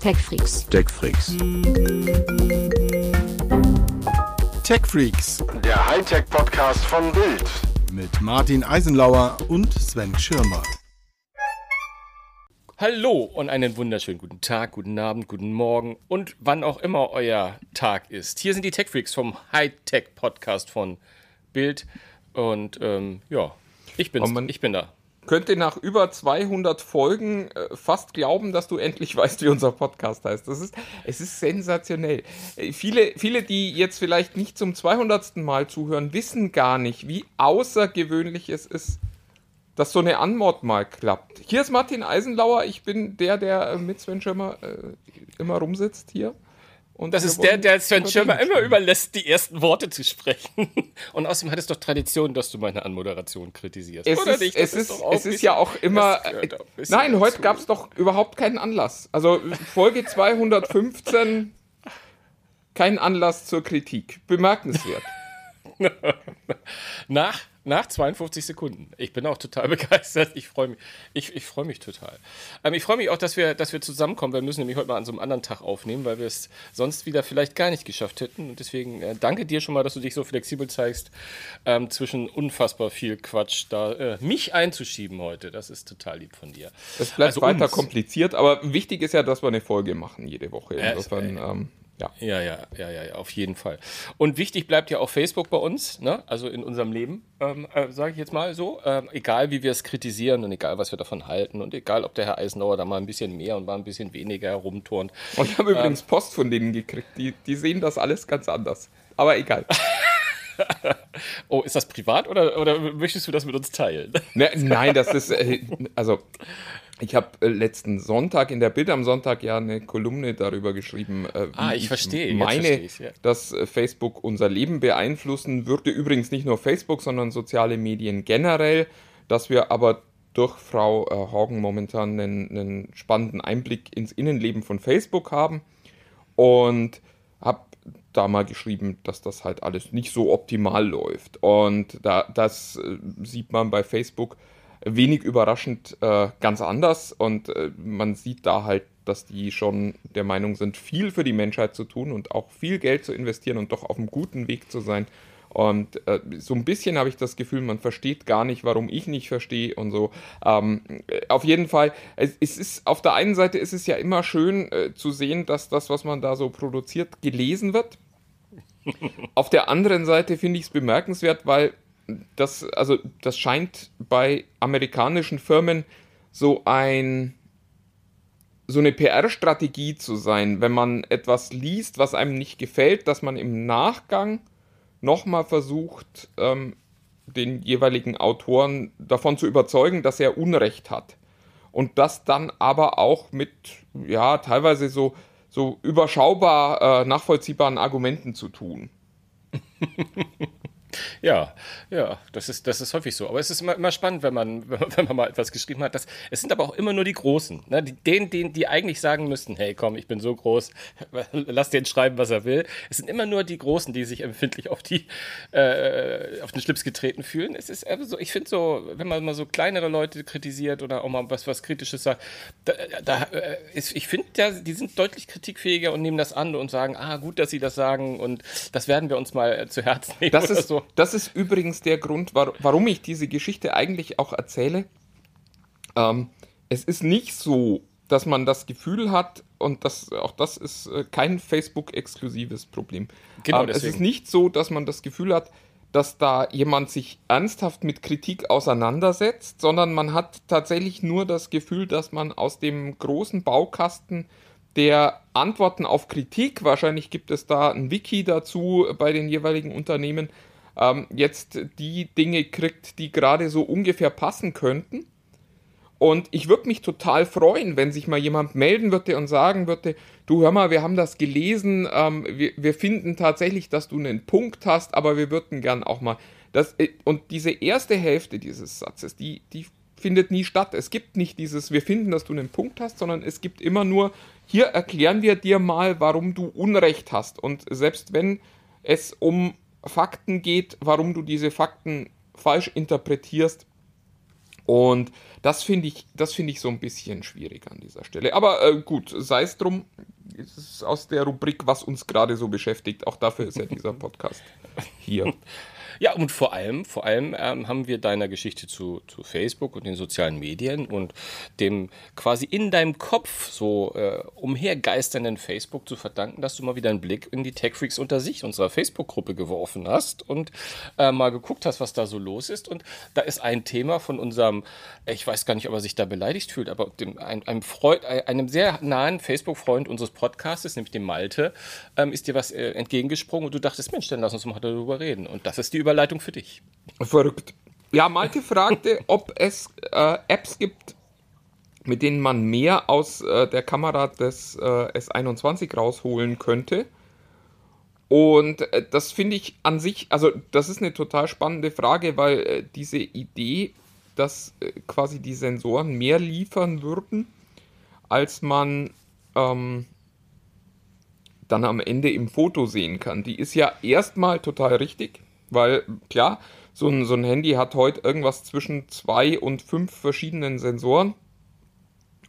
TechFreaks. TechFreaks. TechFreaks Der Hightech-Podcast von Bild. mit Martin Eisenlauer und Sven Schirmer. Hallo und einen wunderschönen guten Tag, guten Abend, guten Morgen und wann auch immer euer Tag ist. Hier sind die Tech Freaks vom Hightech Podcast von Bild und ähm, ja, ich bin's, ich bin da. Könnte nach über 200 Folgen äh, fast glauben, dass du endlich weißt, wie unser Podcast heißt. Das ist, es ist sensationell. Äh, viele, viele, die jetzt vielleicht nicht zum 200. Mal zuhören, wissen gar nicht, wie außergewöhnlich es ist, dass so eine Anmod mal klappt. Hier ist Martin Eisenlauer. Ich bin der, der äh, mit Sven Schirmer äh, immer rumsitzt hier. Und Das ist der, der Sven Schirmer immer überlässt, die ersten Worte zu sprechen. Und außerdem hat es doch Tradition, dass du meine Anmoderation kritisierst. Es Oder ist, nicht? es ist, auch es ist ja auch immer. bisschen Nein, heute gab es doch überhaupt keinen Anlass. Also Folge 215, kein Anlass zur Kritik. Bemerkenswert. Nach, nach 52 Sekunden. Ich bin auch total begeistert. Ich freue mich. Ich, ich freue mich total. Ähm, ich freue mich auch, dass wir, dass wir zusammenkommen. Wir müssen nämlich heute mal an so einem anderen Tag aufnehmen, weil wir es sonst wieder vielleicht gar nicht geschafft hätten. Und deswegen äh, danke dir schon mal, dass du dich so flexibel zeigst, ähm, zwischen unfassbar viel Quatsch da äh, mich einzuschieben heute. Das ist total lieb von dir. Es bleibt Also weiter uns. kompliziert, aber wichtig ist ja, dass wir eine Folge machen jede Woche. Insofern, ähm, ja. Ja, ja, ja, ja, auf jeden Fall. Und wichtig bleibt ja auch Facebook bei uns, ne? also in unserem Leben, ähm, äh, sage ich jetzt mal so. Ähm, egal, wie wir es kritisieren und egal, was wir davon halten und egal, ob der Herr Eisenauer da mal ein bisschen mehr und mal ein bisschen weniger herumturnt. Und ich habe übrigens Post von denen gekriegt. Die, die sehen das alles ganz anders. Aber egal. Oh, ist das privat oder, oder möchtest du das mit uns teilen? Ne, nein, das ist, äh, also ich habe äh, letzten Sonntag in der Bild am Sonntag ja eine Kolumne darüber geschrieben, äh, Ah, ich verstehe, jetzt meine, ja. dass äh, Facebook unser Leben beeinflussen würde. Übrigens nicht nur Facebook, sondern soziale Medien generell, dass wir aber durch Frau äh, Hagen momentan einen, einen spannenden Einblick ins Innenleben von Facebook haben und habe da mal geschrieben, dass das halt alles nicht so optimal läuft. Und da, das äh, sieht man bei Facebook wenig überraschend äh, ganz anders. Und äh, man sieht da halt, dass die schon der Meinung sind, viel für die Menschheit zu tun und auch viel Geld zu investieren und doch auf einem guten Weg zu sein. Und äh, so ein bisschen habe ich das Gefühl, man versteht gar nicht, warum ich nicht verstehe und so. Ähm, äh, auf jeden Fall, es, es ist auf der einen Seite ist es ja immer schön äh, zu sehen, dass das, was man da so produziert, gelesen wird. Auf der anderen Seite finde ich es bemerkenswert, weil das, also das scheint bei amerikanischen Firmen so ein so eine PR-Strategie zu sein, wenn man etwas liest, was einem nicht gefällt, dass man im Nachgang nochmal versucht, ähm, den jeweiligen Autoren davon zu überzeugen, dass er Unrecht hat. Und das dann aber auch mit, ja, teilweise so, so überschaubar äh, nachvollziehbaren Argumenten zu tun. Ja, ja, das ist, das ist häufig so. Aber es ist immer, immer spannend, wenn man, wenn man, wenn man mal etwas geschrieben hat. Das, es sind aber auch immer nur die Großen. Ne? Die, denen, denen, die eigentlich sagen müssten, hey komm, ich bin so groß, lass den schreiben, was er will. Es sind immer nur die Großen, die sich empfindlich auf, die, äh, auf den Schlips getreten fühlen. Es ist so, ich finde so, wenn man mal so kleinere Leute kritisiert oder auch mal was, was Kritisches sagt, da, da äh, ist, ich finde, ja, die sind deutlich kritikfähiger und nehmen das an und sagen, ah, gut, dass sie das sagen und das werden wir uns mal zu Herzen nehmen Das ist, so. Das ist übrigens der Grund, war, warum ich diese Geschichte eigentlich auch erzähle. Ähm, es ist nicht so, dass man das Gefühl hat, und das, auch das ist äh, kein Facebook-exklusives Problem. Genau, ähm, es ist nicht so, dass man das Gefühl hat, dass da jemand sich ernsthaft mit Kritik auseinandersetzt, sondern man hat tatsächlich nur das Gefühl, dass man aus dem großen Baukasten der Antworten auf Kritik, wahrscheinlich gibt es da ein Wiki dazu bei den jeweiligen Unternehmen, ähm, jetzt die Dinge kriegt, die gerade so ungefähr passen könnten. Und ich würde mich total freuen, wenn sich mal jemand melden würde und sagen würde, du hör mal, wir haben das gelesen, ähm, wir, wir finden tatsächlich, dass du einen Punkt hast, aber wir würden gern auch mal das. äh, Und diese erste Hälfte dieses Satzes, die, die findet nie statt. Es gibt nicht dieses, wir finden, dass du einen Punkt hast, sondern es gibt immer nur, hier erklären wir dir mal, warum du Unrecht hast. Und selbst wenn es um Fakten geht, warum du diese Fakten falsch interpretierst, Und das finde ich, das finde ich so ein bisschen schwierig an dieser Stelle. Aber äh, gut, sei es drum, es ist aus der Rubrik, was uns gerade so beschäftigt. Auch dafür ist ja dieser Podcast hier. Ja, und vor allem, vor allem ähm, haben wir deiner Geschichte zu, zu Facebook und den sozialen Medien und dem quasi in deinem Kopf so äh, umhergeisternden Facebook zu verdanken, dass du mal wieder einen Blick in die Tech Freaks unter sich, unserer Facebook-Gruppe geworfen hast und äh, mal geguckt hast, was da so los ist. Und da ist ein Thema von unserem, ich weiß gar nicht, ob er sich da beleidigt fühlt, aber dem, ein, einem Freund, einem sehr nahen Facebook-Freund unseres Podcasts, nämlich dem Malte, ähm, ist dir was äh, entgegengesprungen und du dachtest, Mensch, dann lass uns mal darüber reden. Und das ist die Überleitung für dich. Verrückt. Ja, Malte fragte, ob es äh, Apps gibt, mit denen man mehr aus äh, der Kamera des äh, S21 rausholen könnte. Und äh, das finde ich an sich, also das ist eine total spannende Frage, weil äh, diese Idee, dass äh, quasi die Sensoren mehr liefern würden, als man ähm, dann am Ende im Foto sehen kann, die ist ja erstmal total richtig. Weil klar, so ein, so ein Handy hat heute irgendwas zwischen zwei und fünf verschiedenen Sensoren.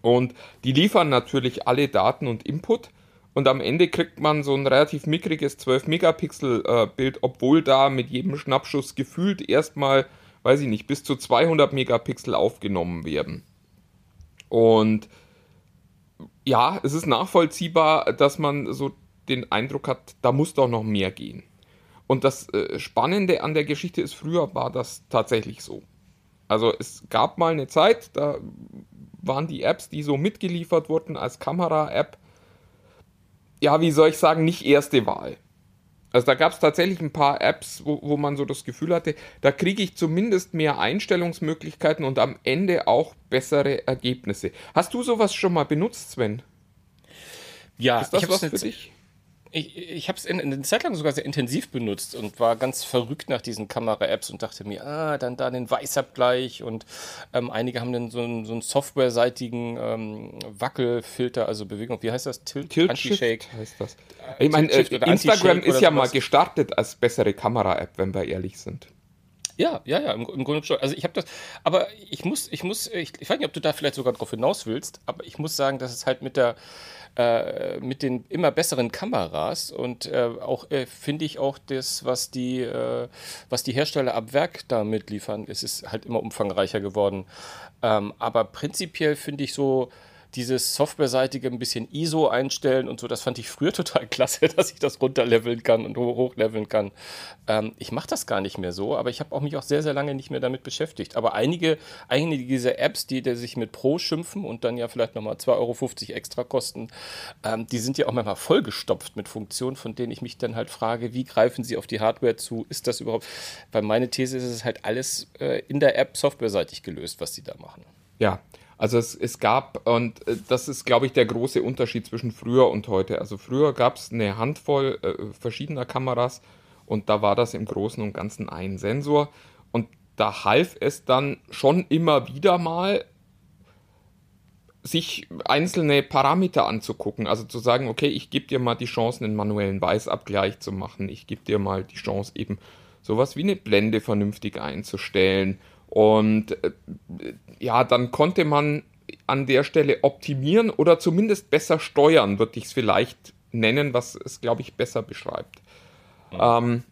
Und die liefern natürlich alle Daten und Input. Und am Ende kriegt man so ein relativ mickriges 12-Megapixel-Bild, äh, obwohl da mit jedem Schnappschuss gefühlt erstmal, weiß ich nicht, bis zu 200 Megapixel aufgenommen werden. Und ja, es ist nachvollziehbar, dass man so den Eindruck hat, da muss doch noch mehr gehen. Und das äh, Spannende an der Geschichte ist, früher war das tatsächlich so. Also es gab mal eine Zeit, da waren die Apps, die so mitgeliefert wurden als Kamera-App, ja, wie soll ich sagen, nicht erste Wahl. Also da gab es tatsächlich ein paar Apps, wo, wo man so das Gefühl hatte, da kriege ich zumindest mehr Einstellungsmöglichkeiten und am Ende auch bessere Ergebnisse. Hast du sowas schon mal benutzt, Sven? Ja, ist das ich was für dich? Ich, ich habe es in, in eine Zeit lang sogar sehr intensiv benutzt und war ganz verrückt nach diesen Kamera-Apps und dachte mir, ah, dann da den Weißabgleich und ähm, einige haben dann so einen, so einen softwareseitigen ähm, Wackelfilter, also Bewegung, wie heißt das? Tilt, Tilt Anti-Shake heißt das. Ich meine, äh, Instagram ist ja mal gestartet als bessere Kamera-App, wenn wir ehrlich sind. Ja, ja, ja, im, im Grunde schon. Also ich habe das, aber ich muss, ich muss, ich, ich weiß nicht, ob du da vielleicht sogar drauf hinaus willst, aber ich muss sagen, dass es halt mit der äh, mit den immer besseren Kameras und äh, auch äh, finde ich auch das, was die, äh, was die Hersteller ab Werk da mitliefern, es ist halt immer umfangreicher geworden. Ähm, aber prinzipiell finde ich so, dieses softwareseitige ein bisschen ISO einstellen und so, das fand ich früher total klasse, dass ich das runterleveln kann und hochleveln kann. Ähm, ich mache das gar nicht mehr so, aber ich habe auch mich auch sehr, sehr lange nicht mehr damit beschäftigt. Aber einige, einige dieser Apps, die, die sich mit Pro schimpfen und dann ja vielleicht nochmal 2,50 Euro extra kosten, ähm, die sind ja auch manchmal vollgestopft mit Funktionen, von denen ich mich dann halt frage, wie greifen sie auf die Hardware zu? Ist das überhaupt? Weil meine These ist, es ist halt alles äh, in der App softwareseitig gelöst, was sie da machen. Ja, also es, es gab, und äh, das ist, glaube ich, der große Unterschied zwischen früher und heute. Also früher gab es eine Handvoll äh, verschiedener Kameras und da war das im Großen und Ganzen ein Sensor. Und da half es dann schon immer wieder mal, sich einzelne Parameter anzugucken. Also zu sagen, okay, ich gebe dir mal die Chance, einen manuellen Weißabgleich zu machen. Ich gebe dir mal die Chance, eben sowas wie eine Blende vernünftig einzustellen und äh, ja, dann konnte man an der Stelle optimieren oder zumindest besser steuern, würde ich es vielleicht nennen, was es, glaube ich, besser beschreibt. Ja. Ähm,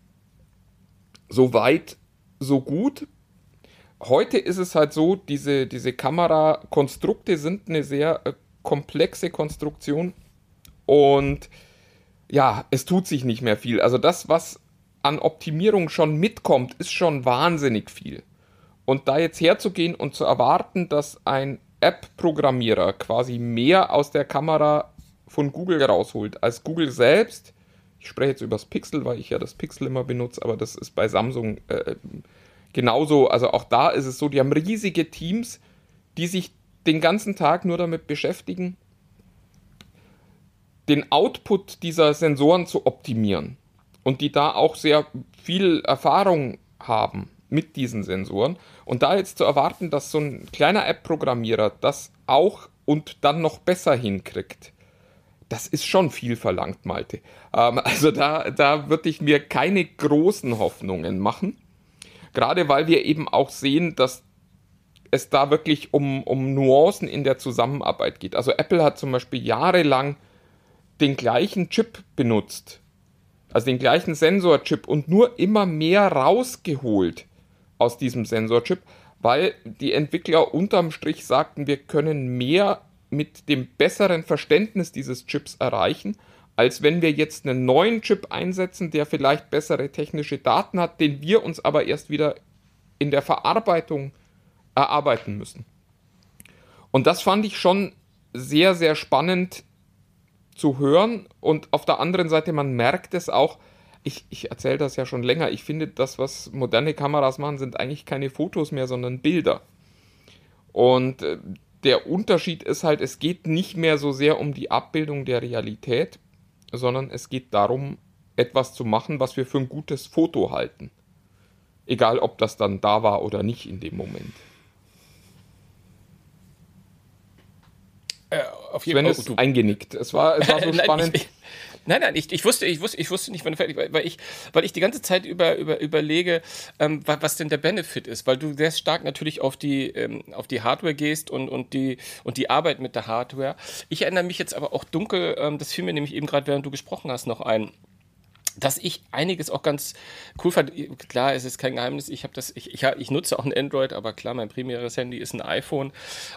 so weit, so gut. Heute ist es halt so, diese, diese Kamerakonstrukte sind eine sehr äh, komplexe Konstruktion und ja, es tut sich nicht mehr viel. Also das, was an Optimierung schon mitkommt, ist schon wahnsinnig viel. Und da jetzt herzugehen und zu erwarten, dass ein App-Programmierer quasi mehr aus der Kamera von Google rausholt als Google selbst, ich spreche jetzt über das Pixel, weil ich ja das Pixel immer benutze, aber das ist bei Samsung äh, genauso. Also auch da ist es so, die haben riesige Teams, die sich den ganzen Tag nur damit beschäftigen, den Output dieser Sensoren zu optimieren und die da auch sehr viel Erfahrung haben mit diesen Sensoren. Und da jetzt zu erwarten, dass so ein kleiner App-Programmierer das auch und dann noch besser hinkriegt, das ist schon viel verlangt, Malte. Ähm, also da, da würde ich mir keine großen Hoffnungen machen. Gerade weil wir eben auch sehen, dass es da wirklich um, um Nuancen in der Zusammenarbeit geht. Also Apple hat zum Beispiel jahrelang den gleichen Chip benutzt, also den gleichen Sensorchip und nur immer mehr rausgeholt aus diesem Sensorchip, weil die Entwickler unterm Strich sagten, wir können mehr mit dem besseren Verständnis dieses Chips erreichen, als wenn wir jetzt einen neuen Chip einsetzen, der vielleicht bessere technische Daten hat, den wir uns aber erst wieder in der Verarbeitung erarbeiten müssen. Und das fand ich schon sehr, sehr spannend zu hören. Und auf der anderen Seite, man merkt es auch, ich, ich erzähle das ja schon länger, ich finde, das, was moderne Kameras machen, sind eigentlich keine Fotos mehr, sondern Bilder. Und äh, der Unterschied ist halt, es geht nicht mehr so sehr um die Abbildung der Realität, sondern es geht darum, etwas zu machen, was wir für ein gutes Foto halten. Egal, ob das dann da war oder nicht in dem Moment. Äh, auf jeden Fall. Sven ist eingenickt. Es war, es war so spannend. ich, Nein, nein, ich, ich wusste, ich wusste, ich wusste nicht, wann fertig weil ich, weil ich die ganze Zeit über, über, überlege, ähm, was, was denn der Benefit ist, weil du sehr stark natürlich auf die, ähm, auf die Hardware gehst und, und die, und die Arbeit mit der Hardware. Ich erinnere mich jetzt aber auch dunkel, ähm, das fiel mir nämlich eben gerade, während du gesprochen hast, noch ein dass ich einiges auch ganz cool fand. Klar, es ist kein Geheimnis. Ich habe das, ich, ich, ich, nutze auch ein Android, aber klar, mein primäres Handy ist ein iPhone.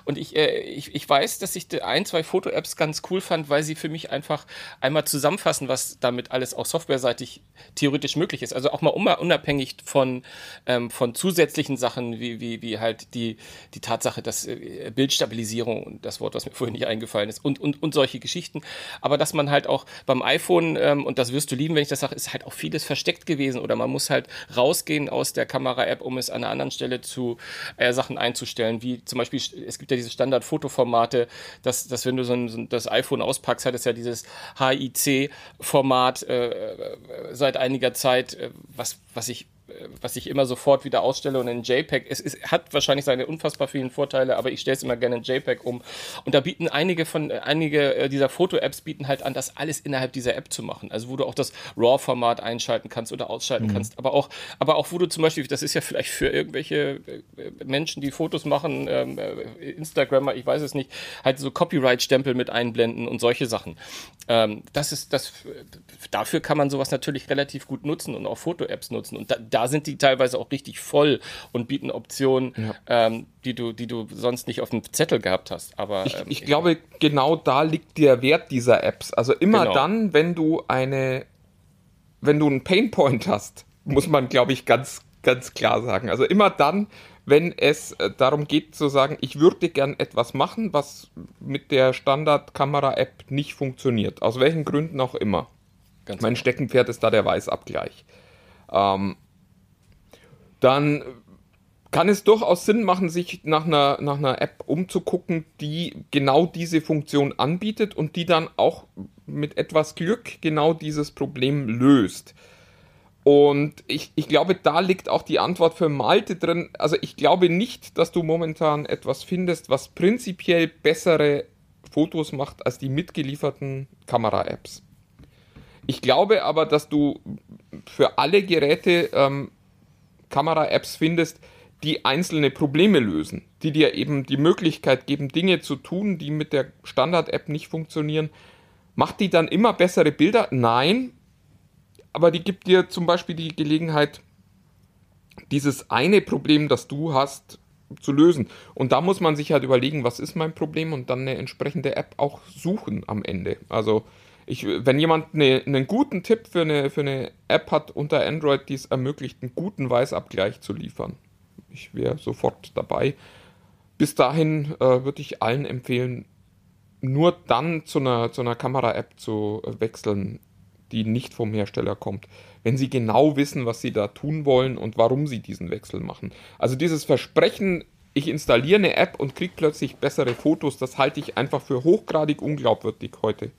Und ich, äh, ich, ich weiß, dass ich ein, zwei Foto-Apps ganz cool fand, weil sie für mich einfach einmal zusammenfassen, was damit alles auch softwareseitig theoretisch möglich ist. Also auch mal unabhängig von, ähm, von zusätzlichen Sachen, wie, wie, wie halt die, die Tatsache, dass äh, Bildstabilisierung, das Wort, was mir vorhin nicht eingefallen ist, und, und, und solche Geschichten. Aber dass man halt auch beim iPhone, ähm, und das wirst du lieben, wenn ich das sage, einfach ist halt auch vieles versteckt gewesen oder man muss halt rausgehen aus der Kamera-App, um es an einer anderen Stelle zu äh, Sachen einzustellen, wie zum Beispiel, es gibt ja diese Standard-Fotoformate, dass, dass wenn du so, ein, so das iPhone auspackst, hat es ja dieses HIC-Format äh, äh, seit einiger Zeit, äh, was, was ich was ich immer sofort wieder ausstelle und in JPEG, es, es hat wahrscheinlich seine unfassbar vielen Vorteile, aber ich stelle es immer gerne in JPEG um. Und da bieten einige von, einige äh, dieser Foto-Apps bieten halt an, das alles innerhalb dieser App zu machen. Also wo du auch das RAW-Format einschalten kannst oder ausschalten mhm. kannst, aber auch, aber auch wo du zum Beispiel, das ist ja vielleicht für irgendwelche äh, Menschen, die Fotos machen, ähm, äh, Instagrammer, ich weiß es nicht, halt so Copyright-Stempel mit einblenden und solche Sachen. Ähm, das ist, das, dafür kann man sowas natürlich relativ gut nutzen und auch Foto-Apps nutzen. Und da, da sind die teilweise auch richtig voll und bieten Optionen, ja. ähm, die, du, die du sonst nicht auf dem Zettel gehabt hast. Aber ich, ähm, ich glaube, genau da liegt der Wert dieser Apps. Also immer genau. dann, wenn du eine, wenn du einen Painpoint hast, muss man, glaube ich, ganz, ganz klar sagen. Also immer dann, wenn es äh, darum geht zu sagen, ich würde gern etwas machen, was mit der Standard-Kamera-App nicht funktioniert. Aus welchen Gründen auch immer. Ganz mein genau. Steckenpferd ist da der Weißabgleich. Ähm, dann kann es durchaus Sinn machen, sich nach einer, nach einer App umzugucken, die genau diese Funktion anbietet und die dann auch mit etwas Glück genau dieses Problem löst. Und ich, ich glaube, da liegt auch die Antwort für Malte drin. Also ich glaube nicht, dass du momentan etwas findest, was prinzipiell bessere Fotos macht als die mitgelieferten Kamera-Apps. Ich glaube aber, dass du für alle Geräte ähm, Kamera-Apps findest, die einzelne Probleme lösen, die dir eben die Möglichkeit geben, Dinge zu tun, die mit der Standard-App nicht funktionieren. Macht die dann immer bessere Bilder? Nein, aber die gibt dir zum Beispiel die Gelegenheit, dieses eine Problem, das du hast, zu lösen. Und da muss man sich halt überlegen, was ist mein Problem und dann eine entsprechende App auch suchen am Ende. Also ich, wenn jemand eine, einen guten Tipp für eine, für eine App hat unter Android, die es ermöglicht, einen guten Weißabgleich zu liefern, ich wäre sofort dabei. Bis dahin äh, würde ich allen empfehlen, nur dann zu einer, zu einer Kamera-App zu äh, wechseln, die nicht vom Hersteller kommt, wenn sie genau wissen, was sie da tun wollen und warum sie diesen Wechsel machen. Also dieses Versprechen, ich installiere eine App und kriege plötzlich bessere Fotos, das halte ich einfach für hochgradig unglaubwürdig heute.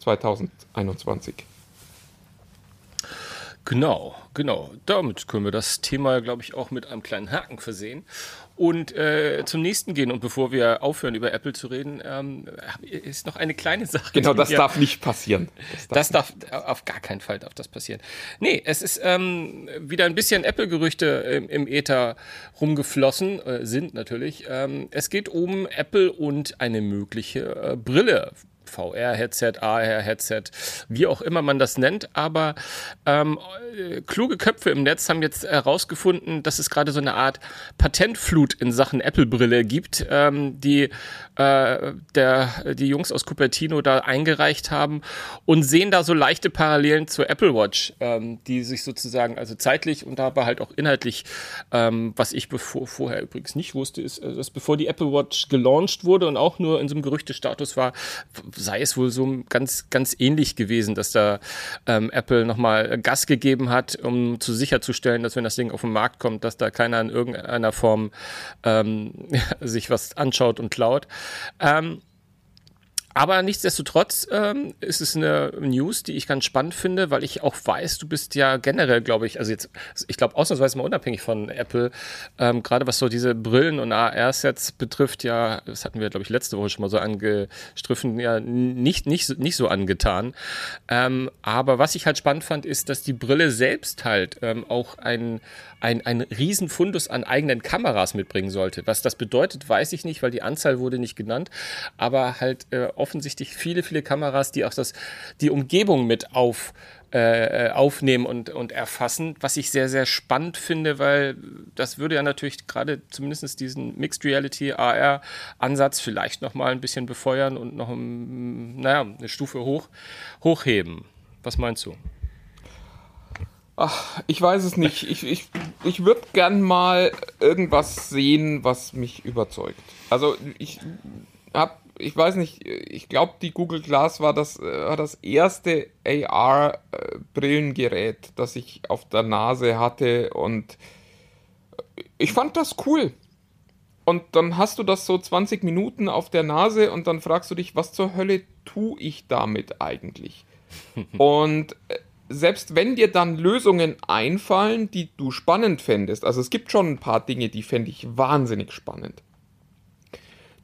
2021. Genau, genau. Damit können wir das Thema, glaube ich, auch mit einem kleinen Haken versehen und äh, zum nächsten gehen. Und bevor wir aufhören, über Apple zu reden, ähm, ist noch eine kleine Sache. Genau, das darf nicht passieren. Das darf, das darf, auf gar keinen Fall darf das passieren. Nee, es ist ähm, wieder ein bisschen Apple-Gerüchte im, im Äther rumgeflossen, äh, sind natürlich. Ähm, es geht um Apple und eine mögliche äh, Brille VR-Headset, AR-Headset, wie auch immer man das nennt. Aber ähm, kluge Köpfe im Netz haben jetzt herausgefunden, dass es gerade so eine Art Patentflut in Sachen Apple-Brille gibt, ähm, die äh, der, die Jungs aus Cupertino da eingereicht haben und sehen da so leichte Parallelen zur Apple Watch, ähm, die sich sozusagen, also zeitlich und dabei halt auch inhaltlich, ähm, was ich bevor, vorher übrigens nicht wusste, ist, äh, dass bevor die Apple Watch gelauncht wurde und auch nur in so einem Gerüchtestatus war, sei es wohl so ganz, ganz ähnlich gewesen, dass da ähm, Apple nochmal Gas gegeben hat, um zu sicherzustellen, dass wenn das Ding auf den Markt kommt, dass da keiner in irgendeiner Form ähm, sich was anschaut und klaut. Ähm, aber nichtsdestotrotz ähm, ist es eine News, die ich ganz spannend finde, weil ich auch weiß, du bist ja generell, glaube ich, also jetzt, ich glaube, ausnahmsweise mal unabhängig von Apple, ähm, gerade was so diese Brillen und AR-Sets betrifft, ja, das hatten wir, glaube ich, letzte Woche schon mal so angestriffen, ja, nicht, nicht, nicht so angetan. Ähm, aber was ich halt spannend fand, ist, dass die Brille selbst halt ähm, auch ein ein, ein Riesenfundus an eigenen Kameras mitbringen sollte. Was das bedeutet, weiß ich nicht, weil die Anzahl wurde nicht genannt, aber halt äh, offensichtlich viele, viele Kameras, die auch das, die Umgebung mit auf, äh, aufnehmen und, und erfassen, was ich sehr, sehr spannend finde, weil das würde ja natürlich gerade zumindest diesen Mixed Reality AR-Ansatz vielleicht nochmal ein bisschen befeuern und noch naja, eine Stufe hoch, hochheben. Was meinst du? Ach, ich weiß es nicht. Ich, ich, ich würde gern mal irgendwas sehen, was mich überzeugt. Also ich hab, ich weiß nicht, ich glaube, die Google Glass war das, war das erste AR-Brillengerät, das ich auf der Nase hatte und ich fand das cool. Und dann hast du das so 20 Minuten auf der Nase und dann fragst du dich, was zur Hölle tue ich damit eigentlich? und äh, selbst wenn dir dann Lösungen einfallen, die du spannend fändest, also es gibt schon ein paar Dinge, die fände ich wahnsinnig spannend,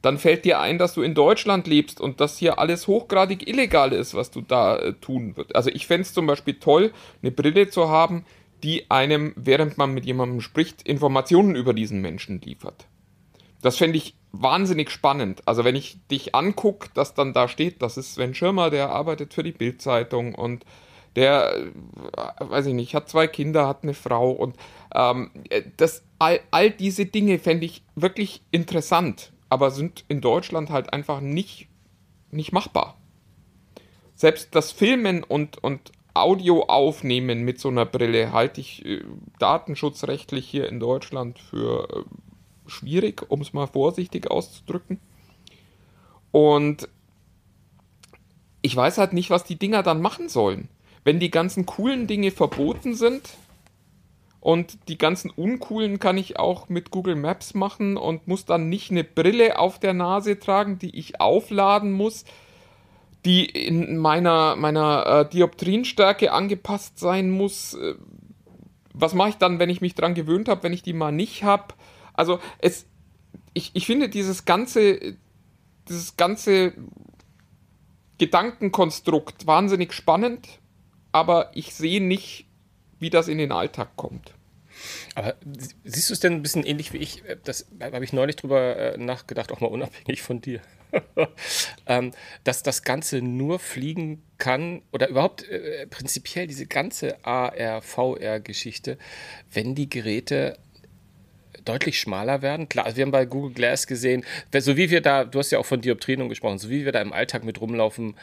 dann fällt dir ein, dass du in Deutschland lebst und dass hier alles hochgradig illegal ist, was du da äh, tun würdest. Also ich fände es zum Beispiel toll, eine Brille zu haben, die einem, während man mit jemandem spricht, Informationen über diesen Menschen liefert. Das fände ich wahnsinnig spannend. Also wenn ich dich angucke, dass dann da steht, das ist Sven Schirmer, der arbeitet für die Bildzeitung und der, äh, weiß ich nicht, hat zwei Kinder, hat eine Frau und ähm, das, all, all diese Dinge fände ich wirklich interessant, aber sind in Deutschland halt einfach nicht, nicht machbar. Selbst das Filmen und, und Audio aufnehmen mit so einer Brille halte ich äh, datenschutzrechtlich hier in Deutschland für äh, schwierig, um es mal vorsichtig auszudrücken. Und ich weiß halt nicht, was die Dinger dann machen sollen wenn die ganzen coolen Dinge verboten sind und die ganzen uncoolen kann ich auch mit Google Maps machen und muss dann nicht eine Brille auf der Nase tragen, die ich aufladen muss, die in meiner, meiner äh, Dioptrienstärke angepasst sein muss. Äh, was mache ich dann, wenn ich mich dran gewöhnt habe, wenn ich die mal nicht habe? Also es, ich, ich finde dieses ganze, dieses ganze Gedankenkonstrukt wahnsinnig spannend aber ich sehe nicht, wie das in den Alltag kommt. Aber siehst du es denn ein bisschen ähnlich wie ich? Das habe ich neulich drüber äh, nachgedacht, auch mal unabhängig von dir. ähm, dass das Ganze nur fliegen kann oder überhaupt äh, prinzipiell diese ganze AR, VR-Geschichte, wenn die Geräte deutlich schmaler werden. Klar, also wir haben bei Google Glass gesehen, so wie wir da, du hast ja auch von Dioptrien gesprochen, so wie wir da im Alltag mit rumlaufen,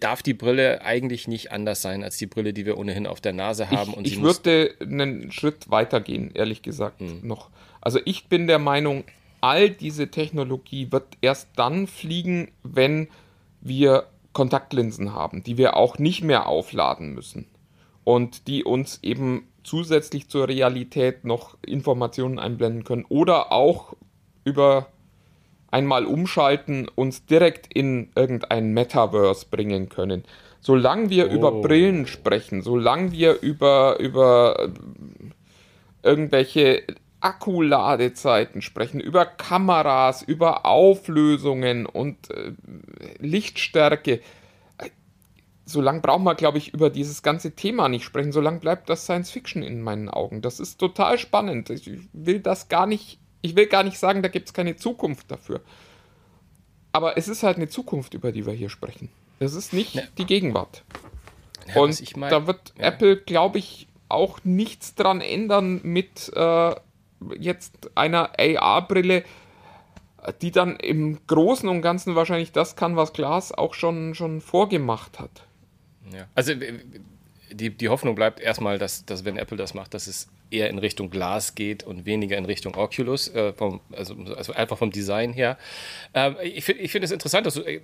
darf die Brille eigentlich nicht anders sein als die Brille, die wir ohnehin auf der Nase haben. Ich, und ich würde einen Schritt weiter gehen, ehrlich gesagt, mhm. noch. Also ich bin der Meinung, all diese Technologie wird erst dann fliegen, wenn wir Kontaktlinsen haben, die wir auch nicht mehr aufladen müssen und die uns eben zusätzlich zur Realität noch Informationen einblenden können oder auch über einmal umschalten, uns direkt in irgendein Metaverse bringen können. Solange wir oh. über Brillen sprechen, solange wir über, über irgendwelche Akkuladezeiten sprechen, über Kameras, über Auflösungen und äh, Lichtstärke. Solange brauchen wir, glaube ich, über dieses ganze Thema nicht sprechen. Solange bleibt das Science Fiction in meinen Augen. Das ist total spannend. Ich will das gar nicht, ich will gar nicht sagen, da gibt es keine Zukunft dafür. Aber es ist halt eine Zukunft, über die wir hier sprechen. Es ist nicht ja. die Gegenwart. Ja, und mein, da wird ja. Apple, glaube ich, auch nichts dran ändern mit äh, jetzt einer AR-Brille, die dann im Großen und Ganzen wahrscheinlich das kann, was Glas auch schon, schon vorgemacht hat. Ja. Also die, die Hoffnung bleibt erstmal, dass, dass wenn Apple das macht, dass es eher in Richtung Glas geht und weniger in Richtung Oculus, äh, vom, also, also, einfach vom Design her. Ähm, ich finde ich find es interessant, dass du, äh,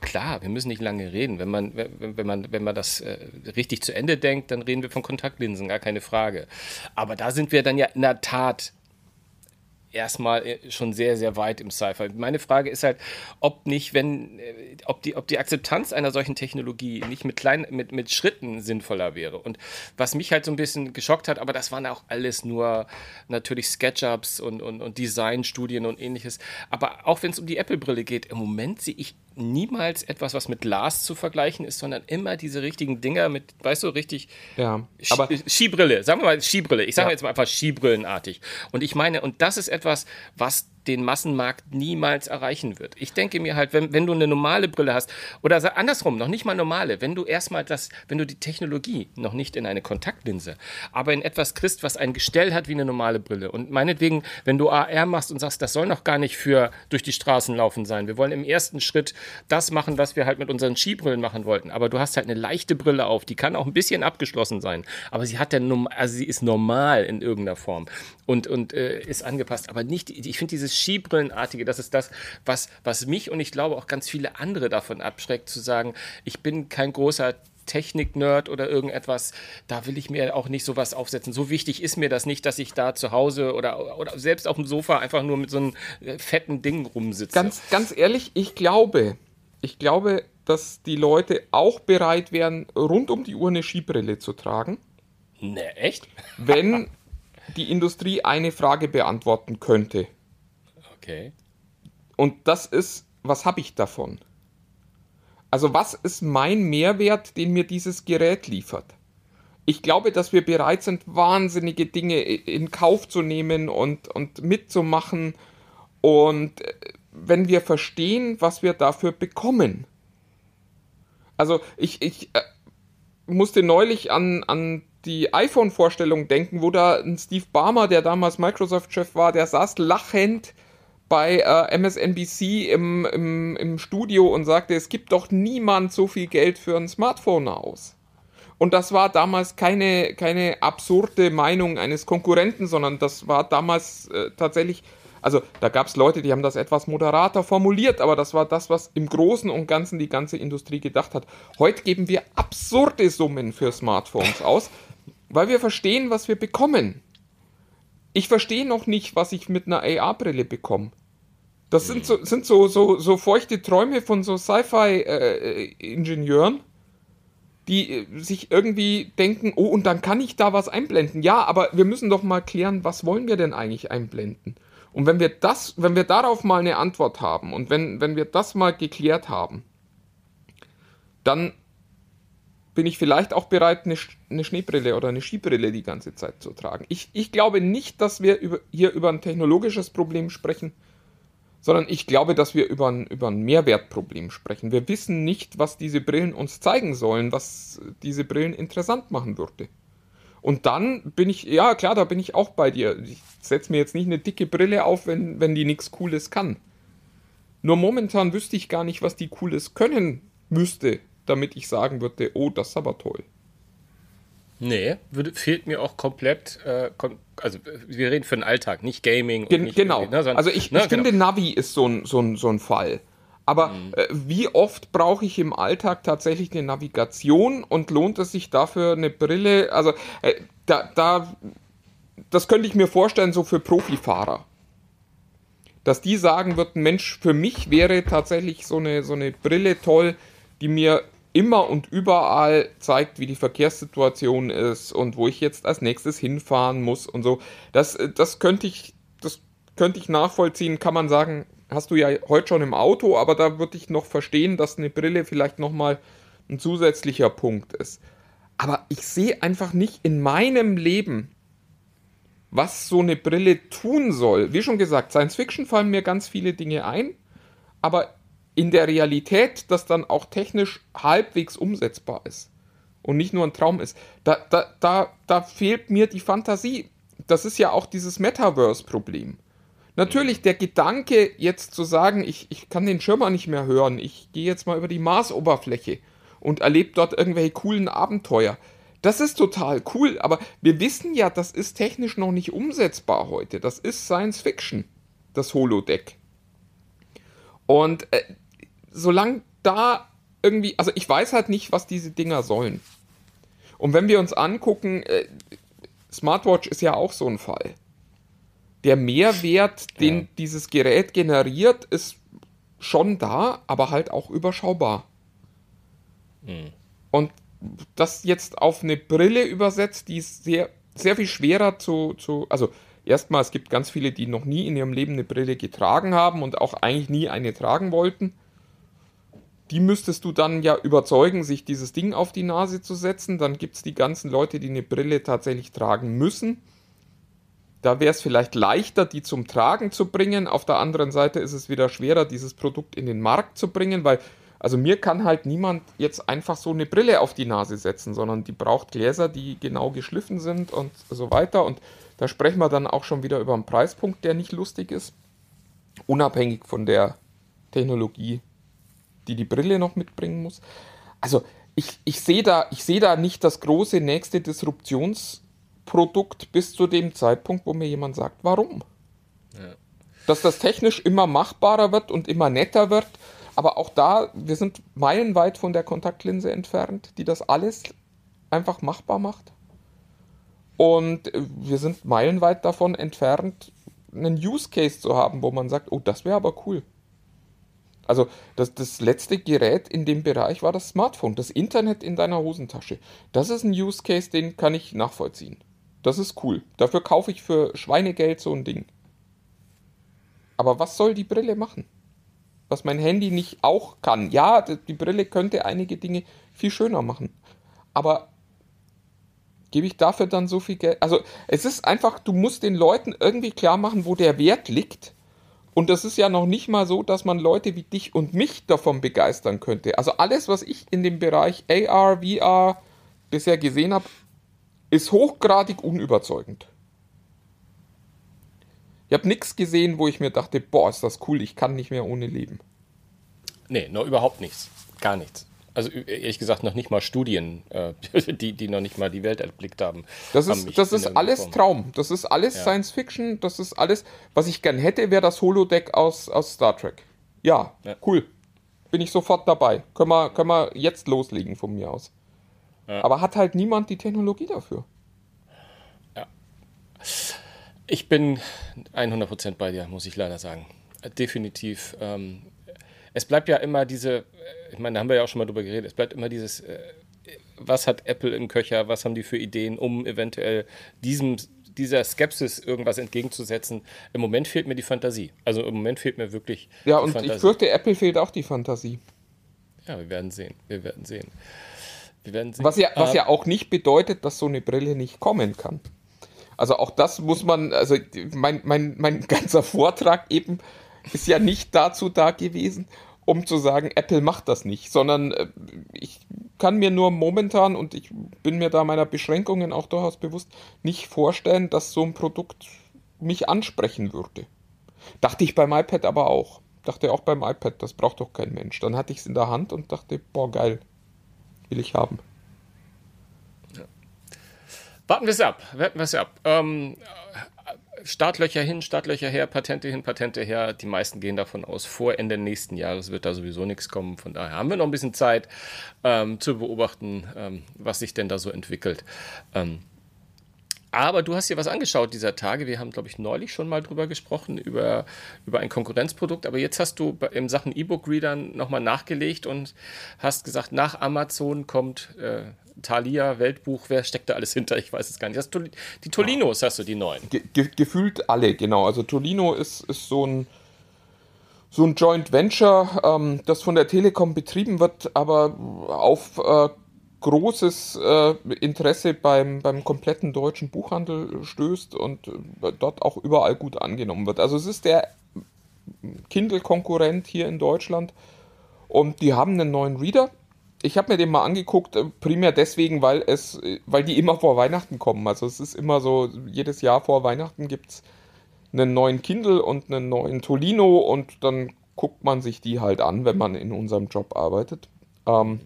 klar, wir müssen nicht lange reden. Wenn man, wenn, wenn man, wenn man das äh, richtig zu Ende denkt, dann reden wir von Kontaktlinsen, gar keine Frage. Aber da sind wir dann ja in der Tat erstmal äh, schon sehr, sehr weit im Sci-Fi. Meine Frage ist halt, ob nicht, wenn, äh, ob die, ob die Akzeptanz einer solchen Technologie nicht mit kleinen, mit, mit Schritten sinnvoller wäre. Und was mich halt so ein bisschen geschockt hat, aber das waren auch alles nur natürlich Sketchups und, und, und Designstudien und ähnliches. Aber auch wenn es um die Apple-Brille geht, im Moment sehe ich niemals etwas, was mit Glas zu vergleichen ist, sondern immer diese richtigen Dinger mit, weißt du, richtig ja, aber Skibrille, sagen wir mal Skibrille. Ich sage ja. jetzt mal einfach Skibrillenartig. Und ich meine, und das ist etwas, was den Massenmarkt niemals erreichen wird. Ich denke mir halt, wenn, wenn du eine normale Brille hast, oder andersrum, noch nicht mal normale, wenn du erstmal das, wenn du die Technologie noch nicht in eine Kontaktlinse, aber in etwas kriegst, was ein Gestell hat wie eine normale Brille. Und meinetwegen, wenn du AR machst und sagst, das soll noch gar nicht für durch die Straßen laufen sein. Wir wollen im ersten Schritt das machen, was wir halt mit unseren Skibrillen machen wollten. Aber du hast halt eine leichte Brille auf, die kann auch ein bisschen abgeschlossen sein. Aber sie hat ja, also sie ist normal in irgendeiner Form und, und äh, ist angepasst. Aber nicht, ich finde dieses Skibrillenartige, das ist das, was, was mich und ich glaube auch ganz viele andere davon abschreckt, zu sagen, ich bin kein großer Technik-Nerd oder irgendetwas, da will ich mir auch nicht sowas aufsetzen. So wichtig ist mir das nicht, dass ich da zu Hause oder, oder selbst auf dem Sofa einfach nur mit so einem äh, fetten Ding rumsitze. Ganz, ganz ehrlich, ich glaube, ich glaube, dass die Leute auch bereit wären, rund um die Uhr eine Skibrille zu tragen. Ne, echt? Wenn die Industrie eine Frage beantworten könnte. Okay. Und das ist, was habe ich davon? Also was ist mein Mehrwert, den mir dieses Gerät liefert? Ich glaube, dass wir bereit sind, wahnsinnige Dinge in Kauf zu nehmen und, und mitzumachen. Und äh, wenn wir verstehen, was wir dafür bekommen. Also ich, ich äh, musste neulich an, an die iPhone-Vorstellung denken, wo da ein Steve Barmer, der damals Microsoft-Chef war, der saß lachend bei äh, MSNBC im, im, im Studio und sagte, es gibt doch niemand so viel Geld für ein Smartphone aus. Und das war damals keine, keine absurde Meinung eines Konkurrenten, sondern das war damals äh, tatsächlich, also da gab es Leute, die haben das etwas moderater formuliert, aber das war das, was im Großen und Ganzen die ganze Industrie gedacht hat. Heute geben wir absurde Summen für Smartphones aus, weil wir verstehen, was wir bekommen. Ich verstehe noch nicht, was ich mit einer AR-Brille bekomme. Das sind so, sind so, so, so feuchte Träume von so Sci-Fi-Ingenieuren, äh, die äh, sich irgendwie denken, oh, und dann kann ich da was einblenden. Ja, aber wir müssen doch mal klären, was wollen wir denn eigentlich einblenden? Und wenn wir das, wenn wir darauf mal eine Antwort haben und wenn, wenn wir das mal geklärt haben, dann bin ich vielleicht auch bereit, eine, eine Schneebrille oder eine Skibrille die ganze Zeit zu tragen. Ich, ich glaube nicht, dass wir über, hier über ein technologisches Problem sprechen, sondern ich glaube, dass wir über ein, über ein Mehrwertproblem sprechen. Wir wissen nicht, was diese Brillen uns zeigen sollen, was diese Brillen interessant machen würde. Und dann bin ich, ja klar, da bin ich auch bei dir. Ich setze mir jetzt nicht eine dicke Brille auf, wenn, wenn die nichts Cooles kann. Nur momentan wüsste ich gar nicht, was die Cooles können müsste damit ich sagen würde, oh, das ist aber toll. Nee, würde, fehlt mir auch komplett, äh, kom also wir reden für den Alltag, nicht Gaming. Gen nicht genau, ne, sondern, also ich, ne, ich genau. finde Navi ist so ein, so ein, so ein Fall. Aber mhm. äh, wie oft brauche ich im Alltag tatsächlich eine Navigation und lohnt es sich dafür eine Brille? Also äh, da, da, das könnte ich mir vorstellen, so für Profifahrer dass die sagen würden, Mensch, für mich wäre tatsächlich so eine, so eine Brille toll, die mir immer und überall zeigt, wie die Verkehrssituation ist und wo ich jetzt als nächstes hinfahren muss und so. Das, das könnte ich, das könnte ich nachvollziehen, kann man sagen, hast du ja heute schon im Auto, aber da würde ich noch verstehen, dass eine Brille vielleicht nochmal ein zusätzlicher Punkt ist. Aber ich sehe einfach nicht in meinem Leben, was so eine Brille tun soll. Wie schon gesagt, Science Fiction fallen mir ganz viele Dinge ein, aber in der Realität das dann auch technisch halbwegs umsetzbar ist und nicht nur ein Traum ist, da, da, da, da fehlt mir die Fantasie. Das ist ja auch dieses Metaverse-Problem. Natürlich, der Gedanke, jetzt zu sagen, ich, ich kann den Schirmer nicht mehr hören, ich gehe jetzt mal über die Marsoberfläche und erlebe dort irgendwelche coolen Abenteuer. Das ist total cool, aber wir wissen ja, das ist technisch noch nicht umsetzbar heute. Das ist Science Fiction, das Holodeck. Und äh, solange da irgendwie, also ich weiß halt nicht, was diese Dinger sollen. Und wenn wir uns angucken, äh, Smartwatch ist ja auch so ein Fall. Der Mehrwert, den ja. dieses Gerät generiert, ist schon da, aber halt auch überschaubar. Mhm. Und das jetzt auf eine Brille übersetzt, die ist sehr, sehr viel schwerer zu, zu, also erstmal, es gibt ganz viele, die noch nie in ihrem Leben eine Brille getragen haben und auch eigentlich nie eine tragen wollten die müsstest du dann ja überzeugen, sich dieses Ding auf die Nase zu setzen. Dann gibt es die ganzen Leute, die eine Brille tatsächlich tragen müssen. Da wäre es vielleicht leichter, die zum Tragen zu bringen. Auf der anderen Seite ist es wieder schwerer, dieses Produkt in den Markt zu bringen, weil, also mir kann halt niemand jetzt einfach so eine Brille auf die Nase setzen, sondern die braucht Gläser, die genau geschliffen sind und so weiter. Und da sprechen wir dann auch schon wieder über einen Preispunkt, der nicht lustig ist. Unabhängig von der Technologie, die die Brille noch mitbringen muss. Also ich, ich sehe da, seh da nicht das große nächste Disruptionsprodukt bis zu dem Zeitpunkt, wo mir jemand sagt, warum. Ja. Dass das technisch immer machbarer wird und immer netter wird, aber auch da, wir sind meilenweit von der Kontaktlinse entfernt, die das alles einfach machbar macht. Und wir sind meilenweit davon entfernt, einen Use Case zu haben, wo man sagt, oh, das wäre aber cool. Also das, das letzte Gerät in dem Bereich war das Smartphone, das Internet in deiner Hosentasche. Das ist ein Use Case, den kann ich nachvollziehen. Das ist cool. Dafür kaufe ich für Schweinegeld so ein Ding. Aber was soll die Brille machen? Was mein Handy nicht auch kann. Ja, die Brille könnte einige Dinge viel schöner machen. Aber gebe ich dafür dann so viel Geld? Also es ist einfach, du musst den Leuten irgendwie klar machen, wo der Wert liegt und das ist ja noch nicht mal so, dass man Leute wie dich und mich davon begeistern könnte. Also alles, was ich in dem Bereich AR, VR bisher gesehen habe, ist hochgradig unüberzeugend. Ich habe nichts gesehen, wo ich mir dachte, boah, ist das cool, ich kann nicht mehr ohne leben. Nee, noch überhaupt nichts. Gar nichts also ehrlich gesagt noch nicht mal Studien, äh, die, die noch nicht mal die Welt erblickt haben. Das ist, das ist alles Form. Traum. Das ist alles ja. Science Fiction. Das ist alles, was ich gern hätte, wäre das Holodeck aus, aus Star Trek. Ja, ja, cool. Bin ich sofort dabei. Können wir, können wir jetzt loslegen von mir aus. Ja. Aber hat halt niemand die Technologie dafür. Ja. Ich bin 100% bei dir, muss ich leider sagen. Definitiv. Ähm, es bleibt ja immer diese, ich meine, da haben wir ja auch schon mal drüber geredet, es bleibt immer dieses, äh, was hat Apple im Köcher, was haben die für Ideen, um eventuell diesem, dieser Skepsis irgendwas entgegenzusetzen. Im Moment fehlt mir die Fantasie. Also im Moment fehlt mir wirklich. Ja, und Fantasie. ich fürchte, Apple fehlt auch die Fantasie. Ja, wir werden sehen. Wir werden sehen. Wir werden sehen. Was ja, was ja auch nicht bedeutet, dass so eine Brille nicht kommen kann. Also auch das muss man, also mein, mein, mein ganzer Vortrag eben ist ja nicht dazu da gewesen, um zu sagen, Apple macht das nicht, sondern äh, ich kann mir nur momentan, und ich bin mir da meiner Beschränkungen auch durchaus bewusst, nicht vorstellen, dass so ein Produkt mich ansprechen würde. Dachte ich beim iPad aber auch. Dachte auch beim iPad, das braucht doch kein Mensch. Dann hatte ich es in der Hand und dachte, boah, geil, will ich haben. Ja. Warten wir es ab, warten wir es ab. Ähm, Startlöcher hin, Startlöcher her, Patente hin, Patente her. Die meisten gehen davon aus, vor Ende nächsten Jahres wird da sowieso nichts kommen. Von daher haben wir noch ein bisschen Zeit ähm, zu beobachten, ähm, was sich denn da so entwickelt. Ähm, Aber du hast dir was angeschaut dieser Tage. Wir haben, glaube ich, neulich schon mal drüber gesprochen, über, über ein Konkurrenzprodukt. Aber jetzt hast du in Sachen E-Book-Readern nochmal nachgelegt und hast gesagt, nach Amazon kommt äh, Thalia, Weltbuch. Wer steckt da alles hinter? Ich weiß es gar nicht. Du, die Tolinos hast du, die neuen. Ge ge gefühlt alle, genau. Also Tolino ist, ist so ein so ein Joint Venture, ähm, das von der Telekom betrieben wird, aber auf äh, großes äh, Interesse beim, beim kompletten deutschen Buchhandel stößt und äh, dort auch überall gut angenommen wird. Also es ist der Kindle-Konkurrent hier in Deutschland und die haben einen neuen Reader. Ich habe mir den mal angeguckt, äh, primär deswegen, weil es, weil die immer vor Weihnachten kommen. Also es ist immer so, jedes Jahr vor Weihnachten gibt es einen neuen Kindle und einen neuen Tolino und dann guckt man sich die halt an, wenn man in unserem Job arbeitet. Ähm,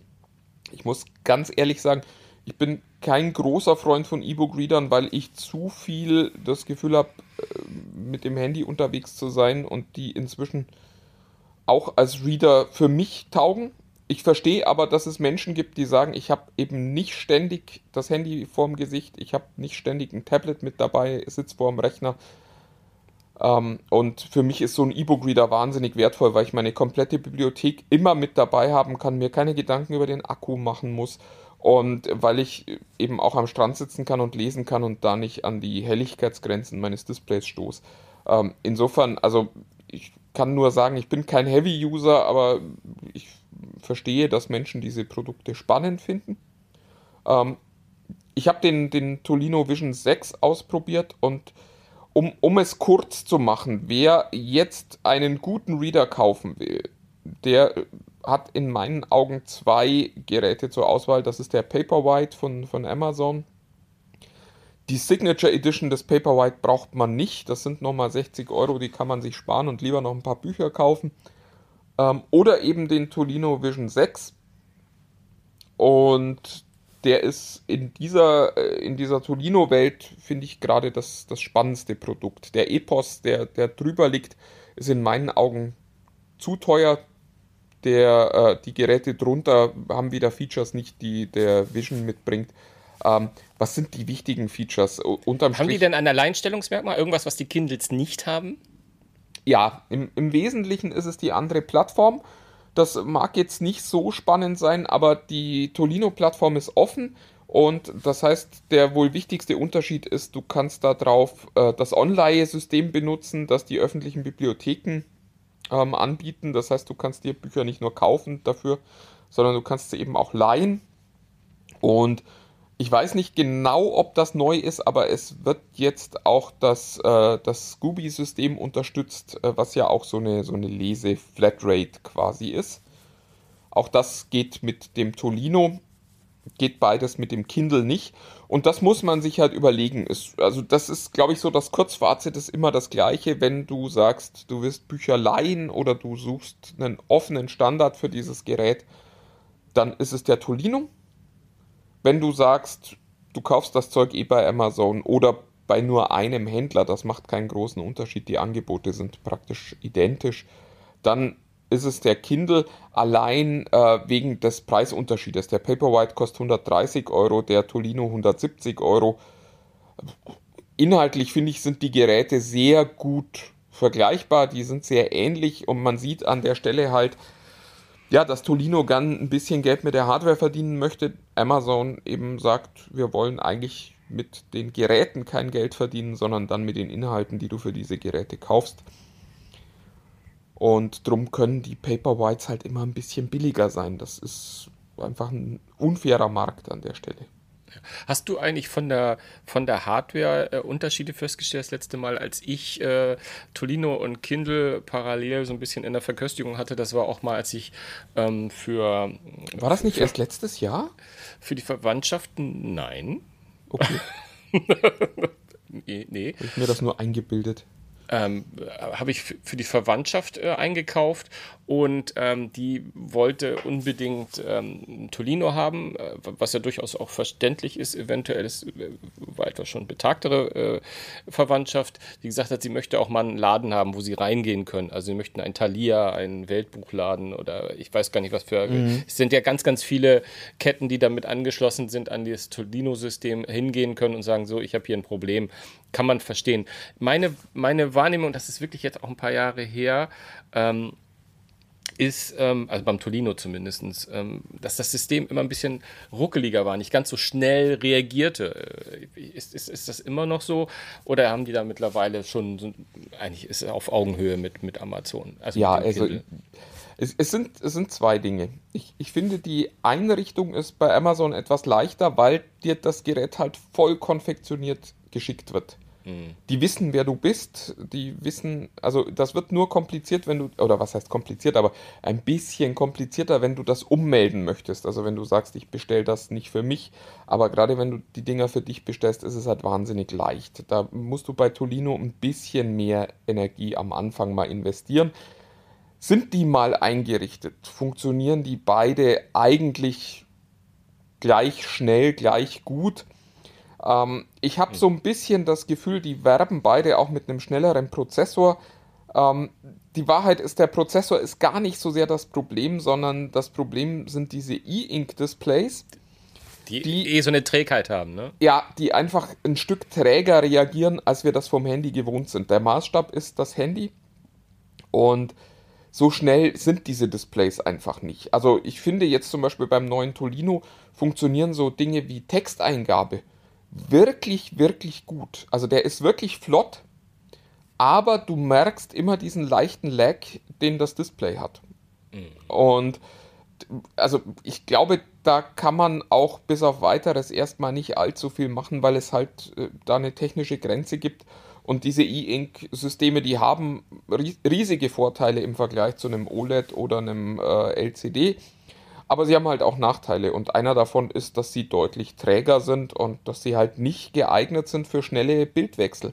ich muss ganz ehrlich sagen, ich bin kein großer Freund von E-Book-Readern, weil ich zu viel das Gefühl habe, äh, mit dem Handy unterwegs zu sein und die inzwischen auch als Reader für mich taugen. Ich verstehe aber, dass es Menschen gibt, die sagen, ich habe eben nicht ständig das Handy vorm Gesicht, ich habe nicht ständig ein Tablet mit dabei, sitze vorm Rechner. Ähm, und für mich ist so ein E-Book-Reader wahnsinnig wertvoll, weil ich meine komplette Bibliothek immer mit dabei haben kann, mir keine Gedanken über den Akku machen muss und weil ich eben auch am Strand sitzen kann und lesen kann und da nicht an die Helligkeitsgrenzen meines Displays stoße. Ähm, insofern, also ich kann nur sagen, ich bin kein Heavy-User, aber ich verstehe, dass Menschen diese Produkte spannend finden. Ähm, ich habe den, den Tolino Vision 6 ausprobiert und um, um es kurz zu machen, wer jetzt einen guten Reader kaufen will, der hat in meinen Augen zwei Geräte zur Auswahl. Das ist der Paperwhite von, von Amazon. Die Signature Edition des Paperwhite braucht man nicht. Das sind nochmal 60 Euro, die kann man sich sparen und lieber noch ein paar Bücher kaufen. Ähm, oder eben den Tolino Vision 6. Und der ist in dieser, äh, in dieser Tolino-Welt, finde ich, gerade das, das spannendste Produkt. Der Epos, der, der drüber liegt, ist in meinen Augen zu teuer. Der, äh, die Geräte drunter haben wieder Features nicht, die der Vision mitbringt. Ähm, was sind die wichtigen Features? Unterm haben Strich, die denn ein Alleinstellungsmerkmal? Irgendwas, was die Kindles nicht haben? Ja, im, im Wesentlichen ist es die andere Plattform. Das mag jetzt nicht so spannend sein, aber die Tolino-Plattform ist offen und das heißt, der wohl wichtigste Unterschied ist, du kannst da drauf äh, das Online-System benutzen, das die öffentlichen Bibliotheken ähm, anbieten. Das heißt, du kannst dir Bücher nicht nur kaufen dafür, sondern du kannst sie eben auch leihen. Und ich weiß nicht genau, ob das neu ist, aber es wird jetzt auch das, äh, das Scooby-System unterstützt, äh, was ja auch so eine, so eine Lese-Flatrate quasi ist. Auch das geht mit dem Tolino, geht beides mit dem Kindle nicht. Und das muss man sich halt überlegen. Ist, also das ist, glaube ich, so das Kurzfazit ist immer das gleiche, wenn du sagst, du wirst Bücher leihen oder du suchst einen offenen Standard für dieses Gerät, dann ist es der Tolino wenn du sagst, du kaufst das Zeug eh bei Amazon oder bei nur einem Händler, das macht keinen großen Unterschied, die Angebote sind praktisch identisch, dann ist es der Kindle allein äh, wegen des Preisunterschiedes. Der Paperwhite kostet 130 Euro, der Tolino 170 Euro. Inhaltlich finde ich, sind die Geräte sehr gut vergleichbar, die sind sehr ähnlich und man sieht an der Stelle halt, ja, dass Tolino gern ein bisschen Geld mit der Hardware verdienen möchte. Amazon eben sagt, wir wollen eigentlich mit den Geräten kein Geld verdienen, sondern dann mit den Inhalten, die du für diese Geräte kaufst. Und drum können die Paperwhites halt immer ein bisschen billiger sein. Das ist einfach ein unfairer Markt an der Stelle. Hast du eigentlich von der, von der Hardware äh, Unterschiede festgestellt das letzte Mal, als ich äh, Tolino und Kindle parallel so ein bisschen in der Verköstigung hatte? Das war auch mal, als ich ähm, für. War das nicht für, erst letztes Jahr? Für die Verwandtschaften? Nein. Okay. nee. nee. Habe ich mir das nur eingebildet ähm, habe ich für die Verwandtschaft äh, eingekauft und ähm, die wollte unbedingt ähm, Tolino haben, äh, was ja durchaus auch verständlich ist. Eventuell ist, äh, war etwas schon betagtere äh, Verwandtschaft, die gesagt hat, sie möchte auch mal einen Laden haben, wo sie reingehen können. Also sie möchten ein Thalia, einen Weltbuchladen oder ich weiß gar nicht was für. Mhm. Es sind ja ganz, ganz viele Ketten, die damit angeschlossen sind an das Tolino-System, hingehen können und sagen, so, ich habe hier ein Problem. Kann man verstehen. Meine, meine Wahrnehmung, das ist wirklich jetzt auch ein paar Jahre her, ähm, ist, ähm, also beim Tolino zumindest, ähm, dass das System immer ein bisschen ruckeliger war, nicht ganz so schnell reagierte. Äh, ist, ist, ist das immer noch so? Oder haben die da mittlerweile schon, so, eigentlich ist auf Augenhöhe mit, mit Amazon? Also ja, also es, es, sind, es sind zwei Dinge. Ich, ich finde, die Einrichtung ist bei Amazon etwas leichter, weil dir das Gerät halt voll konfektioniert geschickt wird. Die wissen, wer du bist. Die wissen, also das wird nur kompliziert, wenn du, oder was heißt kompliziert, aber ein bisschen komplizierter, wenn du das ummelden möchtest. Also wenn du sagst, ich bestelle das nicht für mich, aber gerade wenn du die Dinger für dich bestellst, ist es halt wahnsinnig leicht. Da musst du bei Tolino ein bisschen mehr Energie am Anfang mal investieren. Sind die mal eingerichtet? Funktionieren die beide eigentlich gleich schnell, gleich gut? Ähm, ich habe so ein bisschen das Gefühl, die werben beide auch mit einem schnelleren Prozessor. Ähm, die Wahrheit ist, der Prozessor ist gar nicht so sehr das Problem, sondern das Problem sind diese E-Ink-Displays. Die, die eh so eine Trägheit haben, ne? Ja, die einfach ein Stück träger reagieren, als wir das vom Handy gewohnt sind. Der Maßstab ist das Handy und so schnell sind diese Displays einfach nicht. Also ich finde jetzt zum Beispiel beim neuen Tolino funktionieren so Dinge wie Texteingabe wirklich, wirklich gut. Also der ist wirklich flott, aber du merkst immer diesen leichten Lag, den das Display hat. Mhm. Und also ich glaube, da kann man auch bis auf weiteres erstmal nicht allzu viel machen, weil es halt äh, da eine technische Grenze gibt. Und diese E-Ink-Systeme, die haben riesige Vorteile im Vergleich zu einem OLED oder einem äh, LCD. Aber sie haben halt auch Nachteile und einer davon ist, dass sie deutlich träger sind und dass sie halt nicht geeignet sind für schnelle Bildwechsel.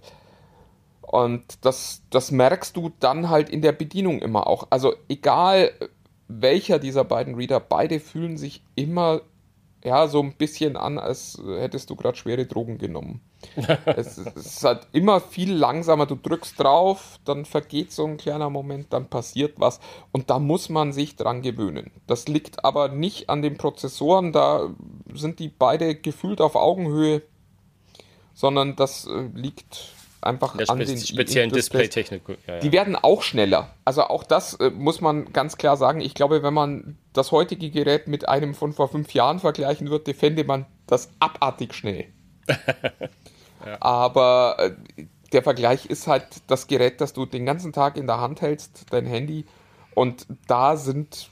Und das, das merkst du dann halt in der Bedienung immer auch. Also egal welcher dieser beiden Reader, beide fühlen sich immer ja, so ein bisschen an, als hättest du gerade schwere Drogen genommen. es, es, ist halt immer viel langsamer. Du drückst drauf, dann vergeht so ein kleiner Moment, dann passiert was. Und da muss man sich dran gewöhnen. Das liegt aber nicht an den Prozessoren, da sind die beide gefühlt auf Augenhöhe, sondern das äh, liegt einfach an den speziellen Display-Technik. Ja, ja. Die werden auch schneller. Also auch das äh, muss man ganz klar sagen. Ich glaube, wenn man das heutige Gerät mit einem von vor fünf Jahren vergleichen würde, fände man das abartig schnell. ja. Aber äh, der Vergleich ist halt das Gerät, das du den ganzen Tag in der Hand hältst, dein Handy. Und da sind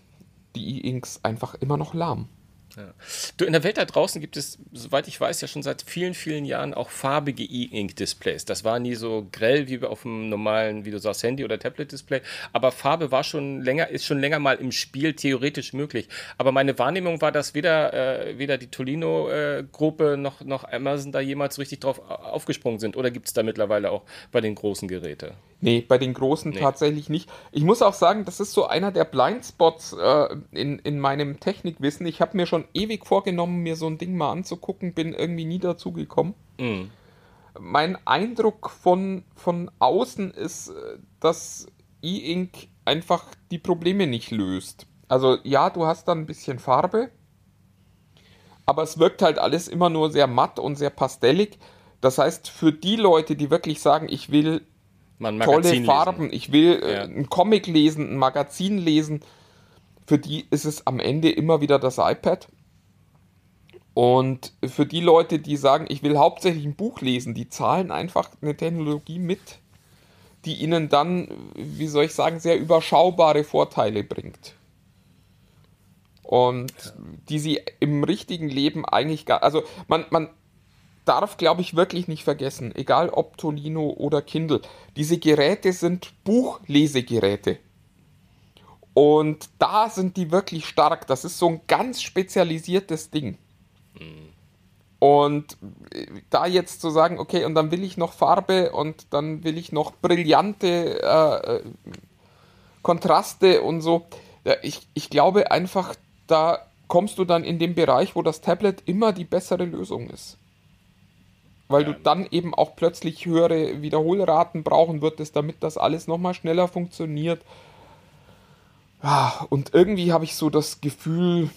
die E-Inks einfach immer noch lahm. Ja. Du, in der Welt da draußen gibt es, soweit ich weiß, ja schon seit vielen, vielen Jahren auch farbige E-Ink-Displays. Das war nie so grell wie auf einem normalen, wie du sagst, Handy- oder Tablet-Display. Aber Farbe war schon länger, ist schon länger mal im Spiel theoretisch möglich. Aber meine Wahrnehmung war, dass weder, äh, weder die Tolino-Gruppe äh, noch, noch Amazon da jemals richtig drauf aufgesprungen sind. Oder gibt es da mittlerweile auch bei den großen Geräten? Nee, bei den großen nee. tatsächlich nicht. Ich muss auch sagen, das ist so einer der Blindspots äh, in, in meinem Technikwissen. Ich habe mir schon ewig vorgenommen, mir so ein Ding mal anzugucken, bin irgendwie nie dazu gekommen. Mm. Mein Eindruck von, von außen ist, äh, dass E-Ink einfach die Probleme nicht löst. Also ja, du hast dann ein bisschen Farbe, aber es wirkt halt alles immer nur sehr matt und sehr pastellig. Das heißt, für die Leute, die wirklich sagen, ich will tolle Farben, lesen. ich will äh, ja. ein Comic lesen, ein Magazin lesen. Für die ist es am Ende immer wieder das iPad. Und für die Leute, die sagen, ich will hauptsächlich ein Buch lesen, die zahlen einfach eine Technologie mit, die ihnen dann, wie soll ich sagen, sehr überschaubare Vorteile bringt. Und ja. die sie im richtigen Leben eigentlich gar. Also man, man darf, glaube ich, wirklich nicht vergessen, egal ob Tolino oder Kindle, diese Geräte sind Buchlesegeräte. Und da sind die wirklich stark. Das ist so ein ganz spezialisiertes Ding. Mhm. Und äh, da jetzt zu sagen, okay, und dann will ich noch Farbe und dann will ich noch brillante äh, äh Kontraste und so. Ich, ich glaube einfach, da kommst du dann in den Bereich, wo das Tablet immer die bessere Lösung ist. weil ja. du dann eben auch plötzlich höhere Wiederholraten brauchen würdest, damit das alles nochmal schneller funktioniert. Ja, und irgendwie habe ich so das Gefühl,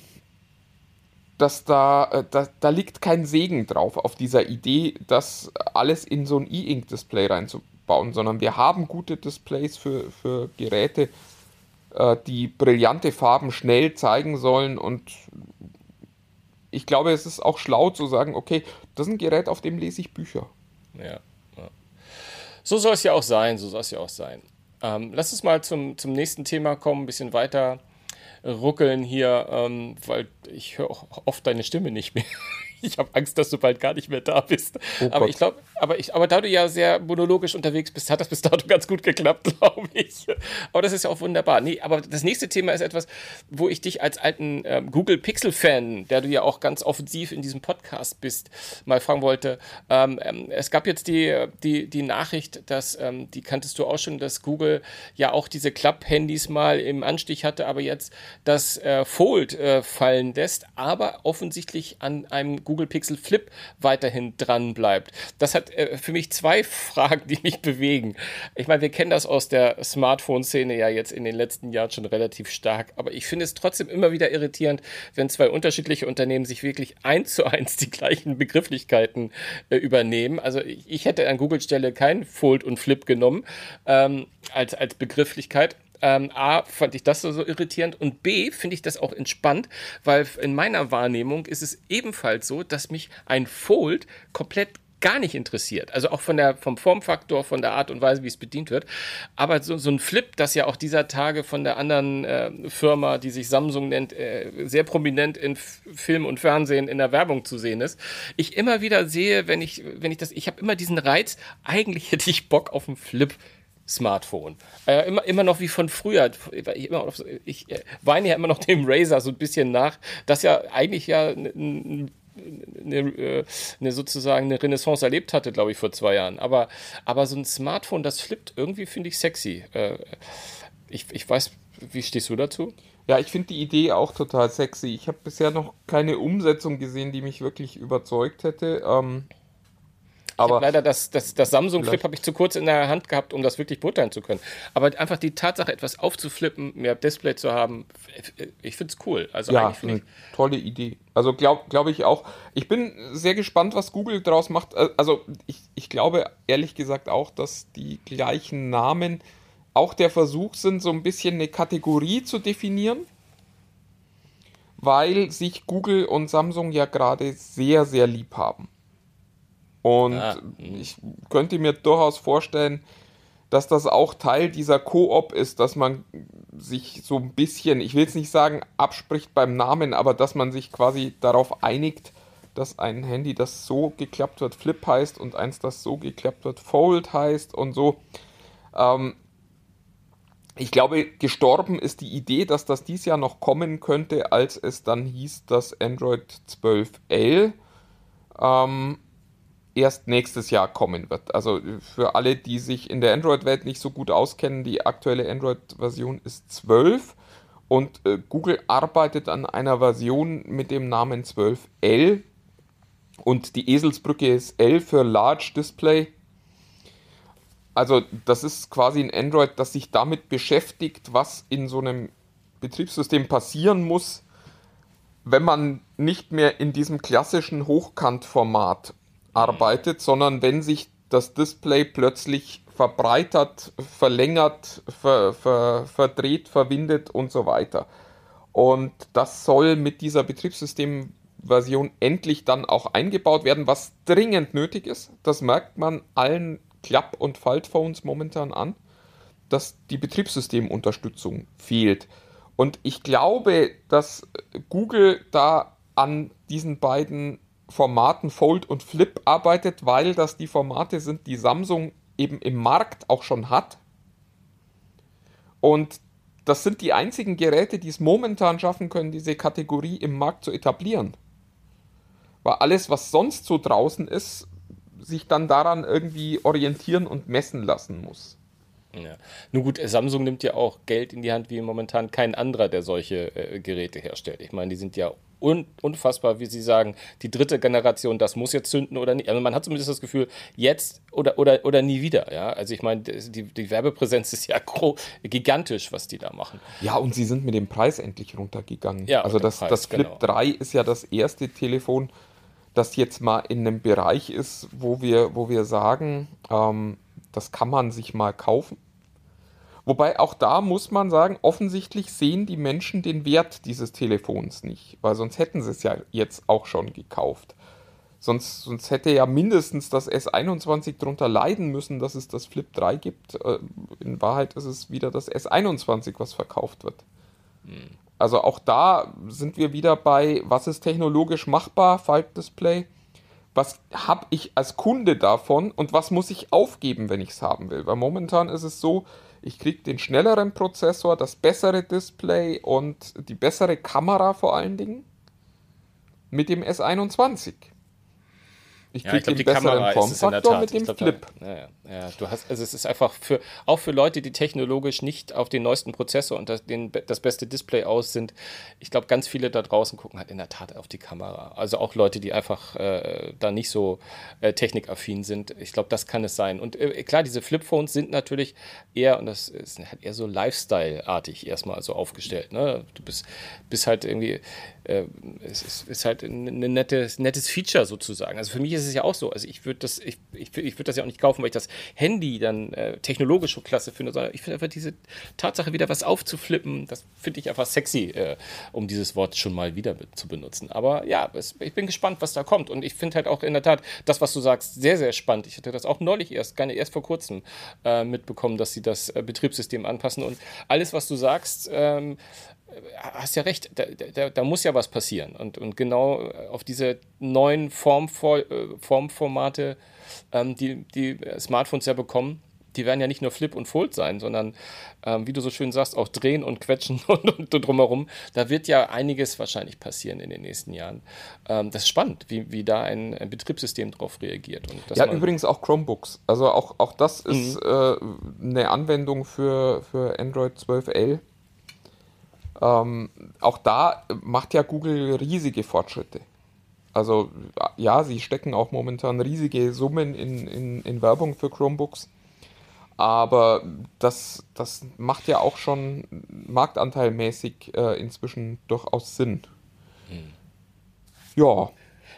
dass da, äh, da, da liegt kein Segen drauf auf dieser Idee, das alles in so ein E-Ink-Display reinzubauen, sondern wir haben gute Displays für, für Geräte, äh, die brillante Farben schnell zeigen sollen und ich glaube, es ist auch schlau zu sagen, okay, das ist ein Gerät, auf dem lese ich Bücher. Ja. So soll es ja auch sein, so soll es ja auch sein. Ähm, lass uns mal zum, zum nächsten Thema kommen, ein bisschen weiter ruckeln hier, ähm, weil ich höre oft deine Stimme nicht mehr. Ich habe Angst, dass du bald gar nicht mehr da bist. Oh aber ich glaube, aber ich, aber da du ja sehr monologisch unterwegs bist, hat das bis dato ganz gut geklappt, glaube ich. Aber das ist ja auch wunderbar. Nee, aber das nächste Thema ist etwas, wo ich dich als alten ähm, Google Pixel Fan, der du ja auch ganz offensiv in diesem Podcast bist, mal fragen wollte. Ähm, ähm, es gab jetzt die, die, die Nachricht, dass, ähm, die kanntest du auch schon, dass Google ja auch diese Klapp-Handys mal im Anstich hatte, aber jetzt das äh, Fold äh, fallen lässt, aber offensichtlich an einem Google Google Pixel Flip weiterhin dran bleibt. Das hat äh, für mich zwei Fragen, die mich bewegen. Ich meine, wir kennen das aus der Smartphone-Szene ja jetzt in den letzten Jahren schon relativ stark, aber ich finde es trotzdem immer wieder irritierend, wenn zwei unterschiedliche Unternehmen sich wirklich eins zu eins die gleichen Begrifflichkeiten äh, übernehmen. Also ich, ich, hätte an Google-Stelle kein Fold und Flip genommen ähm, als, als Begrifflichkeit. Ähm, A, fand ich das so, so irritierend und B, finde ich das auch entspannt, weil in meiner Wahrnehmung ist es ebenfalls so, dass mich ein Fold komplett gar nicht interessiert. Also auch von der, vom Formfaktor, von der Art und Weise, wie es bedient wird. Aber so, so ein Flip, das ja auch dieser Tage von der anderen äh, Firma, die sich Samsung nennt, äh, sehr prominent in Film und Fernsehen in der Werbung zu sehen ist, ich immer wieder sehe, wenn ich, wenn ich das, ich habe immer diesen Reiz, eigentlich hätte ich Bock auf einen Flip. Smartphone. Äh, immer, immer noch wie von früher. Ich, noch, ich äh, weine ja immer noch dem Razer so ein bisschen nach, das ja eigentlich ja eine, eine, eine sozusagen eine Renaissance erlebt hatte, glaube ich, vor zwei Jahren. Aber, aber so ein Smartphone, das flippt irgendwie, finde ich sexy. Äh, ich, ich weiß, wie stehst du dazu? Ja, ich finde die Idee auch total sexy. Ich habe bisher noch keine Umsetzung gesehen, die mich wirklich überzeugt hätte. Ähm, aber leider das, das, das Samsung Flip habe ich zu kurz in der Hand gehabt, um das wirklich beurteilen zu können. Aber einfach die Tatsache, etwas aufzuflippen, mehr Display zu haben, ich finde es cool. Also ja, eine tolle Idee. Also glaube glaub ich auch. Ich bin sehr gespannt, was Google daraus macht. Äh, also ich, ich glaube ehrlich gesagt auch, dass die gleichen Namen auch der Versuch sind, so ein bisschen eine Kategorie zu definieren weil sich Google und Samsung ja gerade sehr, sehr lieb haben. Und ah, ich könnte mir durchaus vorstellen, dass das auch Teil dieser Koop ist, dass man sich so ein bisschen, ich will jetzt nicht sagen, abspricht beim Namen, aber dass man sich quasi darauf einigt, dass ein Handy, das so geklappt wird, Flip heißt und eins, das so geklappt wird, Fold heißt und so. Ähm, ich glaube, gestorben ist die Idee, dass das dies Jahr noch kommen könnte, als es dann hieß, dass Android 12L ähm, erst nächstes Jahr kommen wird. Also für alle, die sich in der Android-Welt nicht so gut auskennen, die aktuelle Android-Version ist 12 und äh, Google arbeitet an einer Version mit dem Namen 12L und die Eselsbrücke ist L für Large Display. Also das ist quasi ein Android, das sich damit beschäftigt, was in so einem Betriebssystem passieren muss, wenn man nicht mehr in diesem klassischen Hochkantformat arbeitet, sondern wenn sich das Display plötzlich verbreitert, verlängert, ver, ver, verdreht, verwindet und so weiter. Und das soll mit dieser Betriebssystemversion endlich dann auch eingebaut werden, was dringend nötig ist. Das merkt man allen Klapp- und Faltphones momentan an, dass die Betriebssystemunterstützung fehlt. Und ich glaube, dass Google da an diesen beiden Formaten Fold und Flip arbeitet, weil das die Formate sind, die Samsung eben im Markt auch schon hat. Und das sind die einzigen Geräte, die es momentan schaffen können, diese Kategorie im Markt zu etablieren. Weil alles, was sonst so draußen ist, sich dann daran irgendwie orientieren und messen lassen muss. Ja. Nun gut, Samsung nimmt ja auch Geld in die Hand wie momentan kein anderer, der solche äh, Geräte herstellt. Ich meine, die sind ja un unfassbar, wie Sie sagen, die dritte Generation, das muss jetzt zünden oder nicht. Also man hat zumindest das Gefühl, jetzt oder, oder, oder nie wieder. Ja? Also ich meine, die, die Werbepräsenz ist ja gigantisch, was die da machen. Ja, und sie sind mit dem Preis endlich runtergegangen. Ja, also das, Preis, das Flip genau. 3 ist ja das erste Telefon, das jetzt mal in einem Bereich ist, wo wir, wo wir sagen, ähm, das kann man sich mal kaufen. Wobei auch da muss man sagen, offensichtlich sehen die Menschen den Wert dieses Telefons nicht, weil sonst hätten sie es ja jetzt auch schon gekauft. Sonst, sonst hätte ja mindestens das S21 darunter leiden müssen, dass es das Flip 3 gibt. Äh, in Wahrheit ist es wieder das S21, was verkauft wird. Also auch da sind wir wieder bei, was ist technologisch machbar, Faltdisplay. Was habe ich als Kunde davon und was muss ich aufgeben, wenn ich es haben will? Weil momentan ist es so, ich kriege den schnelleren Prozessor, das bessere Display und die bessere Kamera vor allen Dingen mit dem S21. Ich kriege ja, ich glaub, den besseren Formfaktor mit dem glaub, Flip. Da, ja, ja, du hast, also es ist einfach für, auch für Leute, die technologisch nicht auf den neuesten Prozessor und das, den, das beste Display aus sind. Ich glaube, ganz viele da draußen gucken halt in der Tat auf die Kamera. Also auch Leute, die einfach äh, da nicht so äh, technikaffin sind. Ich glaube, das kann es sein. Und äh, klar, diese Flipphones sind natürlich eher, und das ist halt eher so Lifestyle-artig erstmal so aufgestellt. Ne? Du bist, bist halt irgendwie, äh, es ist, ist, halt ein nettes, nettes Feature sozusagen. Also für mich ist es ja auch so. Also ich würde das, ich, ich, ich würde das ja auch nicht kaufen, weil ich das Handy dann äh, technologisch so klasse finde, sondern ich finde einfach diese Tatsache, wieder was aufzuflippen, das finde ich einfach sexy, äh, um dieses Wort schon mal wieder zu benutzen. Aber ja, es, ich bin gespannt, was da kommt. Und ich finde halt auch in der Tat das, was du sagst, sehr, sehr spannend. Ich hatte das auch neulich erst, nicht erst vor kurzem äh, mitbekommen, dass sie das äh, Betriebssystem anpassen. Und alles, was du sagst, ähm, hast ja recht, da, da, da, muss ja was passieren. Und, und genau auf diese neuen Formfor äh, Formformate, ähm, die die Smartphones ja bekommen, die werden ja nicht nur Flip und Fold sein, sondern, ähm, wie du so schön sagst, auch drehen und quetschen und, und, drumherum. Da wird ja einiges wahrscheinlich passieren in den nächsten Jahren. Ähm, das ist spannend, wie, wie da ein, ein Betriebssystem darauf reagiert. ja, übrigens auch Chromebooks. Also auch, auch das ist mhm. äh, eine Anwendung für, für Android 12L ähm, auch da macht ja Google riesige Fortschritte. Also ja, sie stecken auch momentan riesige Summen in, in, in Werbung für Chromebooks. Aber das, das macht ja auch schon marktanteilmäßig äh, inzwischen durchaus Sinn. Hm. Ja.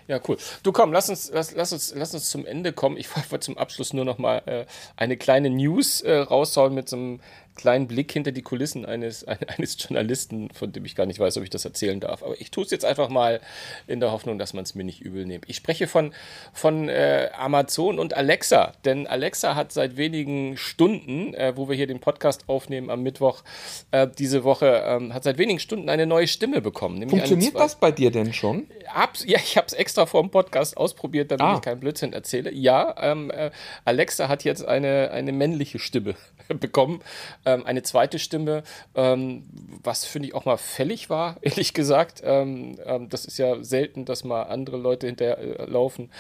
Ja, cool. Du komm, lass uns, lass, lass uns, lass uns zum Ende kommen. Ich wollte zum Abschluss nur noch mal äh, eine kleine News äh, raushauen mit so einem kleinen Blick hinter die Kulissen eines, eines Journalisten, von dem ich gar nicht weiß, ob ich das erzählen darf. Aber ich tue es jetzt einfach mal in der Hoffnung, dass man es mir nicht übel nimmt. Ich spreche von, von äh, Amazon und Alexa, denn Alexa hat seit wenigen Stunden, äh, wo wir hier den Podcast aufnehmen am Mittwoch äh, diese Woche, ähm, hat seit wenigen Stunden eine neue Stimme bekommen. Funktioniert das bei dir denn schon? Abs ja, ich habe es extra vor dem Podcast ausprobiert, damit ah. ich keinen Blödsinn erzähle. Ja, ähm, äh, Alexa hat jetzt eine, eine männliche Stimme bekommen ähm, eine zweite Stimme, ähm, was finde ich auch mal fällig war, ehrlich gesagt. Ähm, ähm das ist ja selten, dass mal andere Leute hinterherlaufen,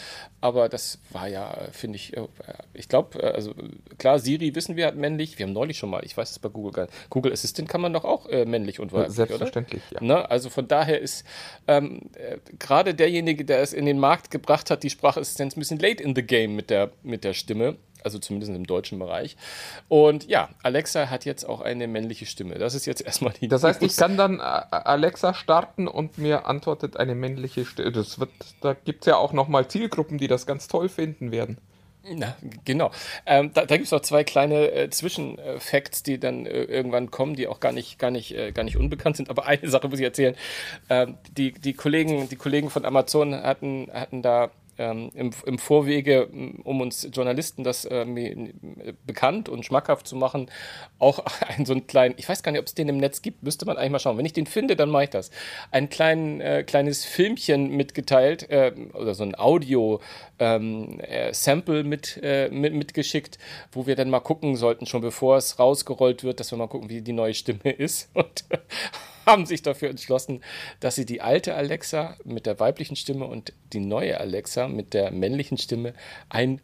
aber das war ja, finde ich, äh, ich glaube, äh, also klar, Siri wissen wir hat männlich, wir haben neulich schon mal, ich weiß es bei Google gar nicht, Google Assistant kann man doch auch äh, männlich und weiblich, Selbstverständlich, oder? ja. Ne? Also von daher ist ähm, äh, gerade derjenige, der es in den Markt gebracht hat, die Sprachassistenz ein bisschen late in the game mit der, mit der Stimme also zumindest im deutschen Bereich. Und ja, Alexa hat jetzt auch eine männliche Stimme. Das ist jetzt erstmal die. Das heißt, ich kann dann äh, Alexa starten und mir antwortet eine männliche Stimme. Das wird, da gibt es ja auch nochmal Zielgruppen, die das ganz toll finden werden. Na, genau. Ähm, da da gibt es auch zwei kleine äh, Zwischenfacts, die dann äh, irgendwann kommen, die auch gar nicht, gar nicht, äh, gar nicht unbekannt sind. Aber eine Sache muss ich erzählen. Ähm, die, die, Kollegen, die Kollegen von Amazon hatten, hatten da ähm, im, im Vorwege, um uns Journalisten das äh, bekannt und schmackhaft zu machen, auch einen so einen kleinen, ich weiß gar nicht, ob es den im Netz gibt, müsste man eigentlich mal schauen. Wenn ich den finde, dann mache ich das. Ein klein, äh, kleines Filmchen mitgeteilt äh, oder so ein Audio-Sample ähm, mit, äh, mit, mitgeschickt, wo wir dann mal gucken sollten, schon bevor es rausgerollt wird, dass wir mal gucken, wie die neue Stimme ist. Und haben sich dafür entschlossen, dass sie die alte Alexa mit der weiblichen Stimme und die neue Alexa mit der männlichen Stimme ein,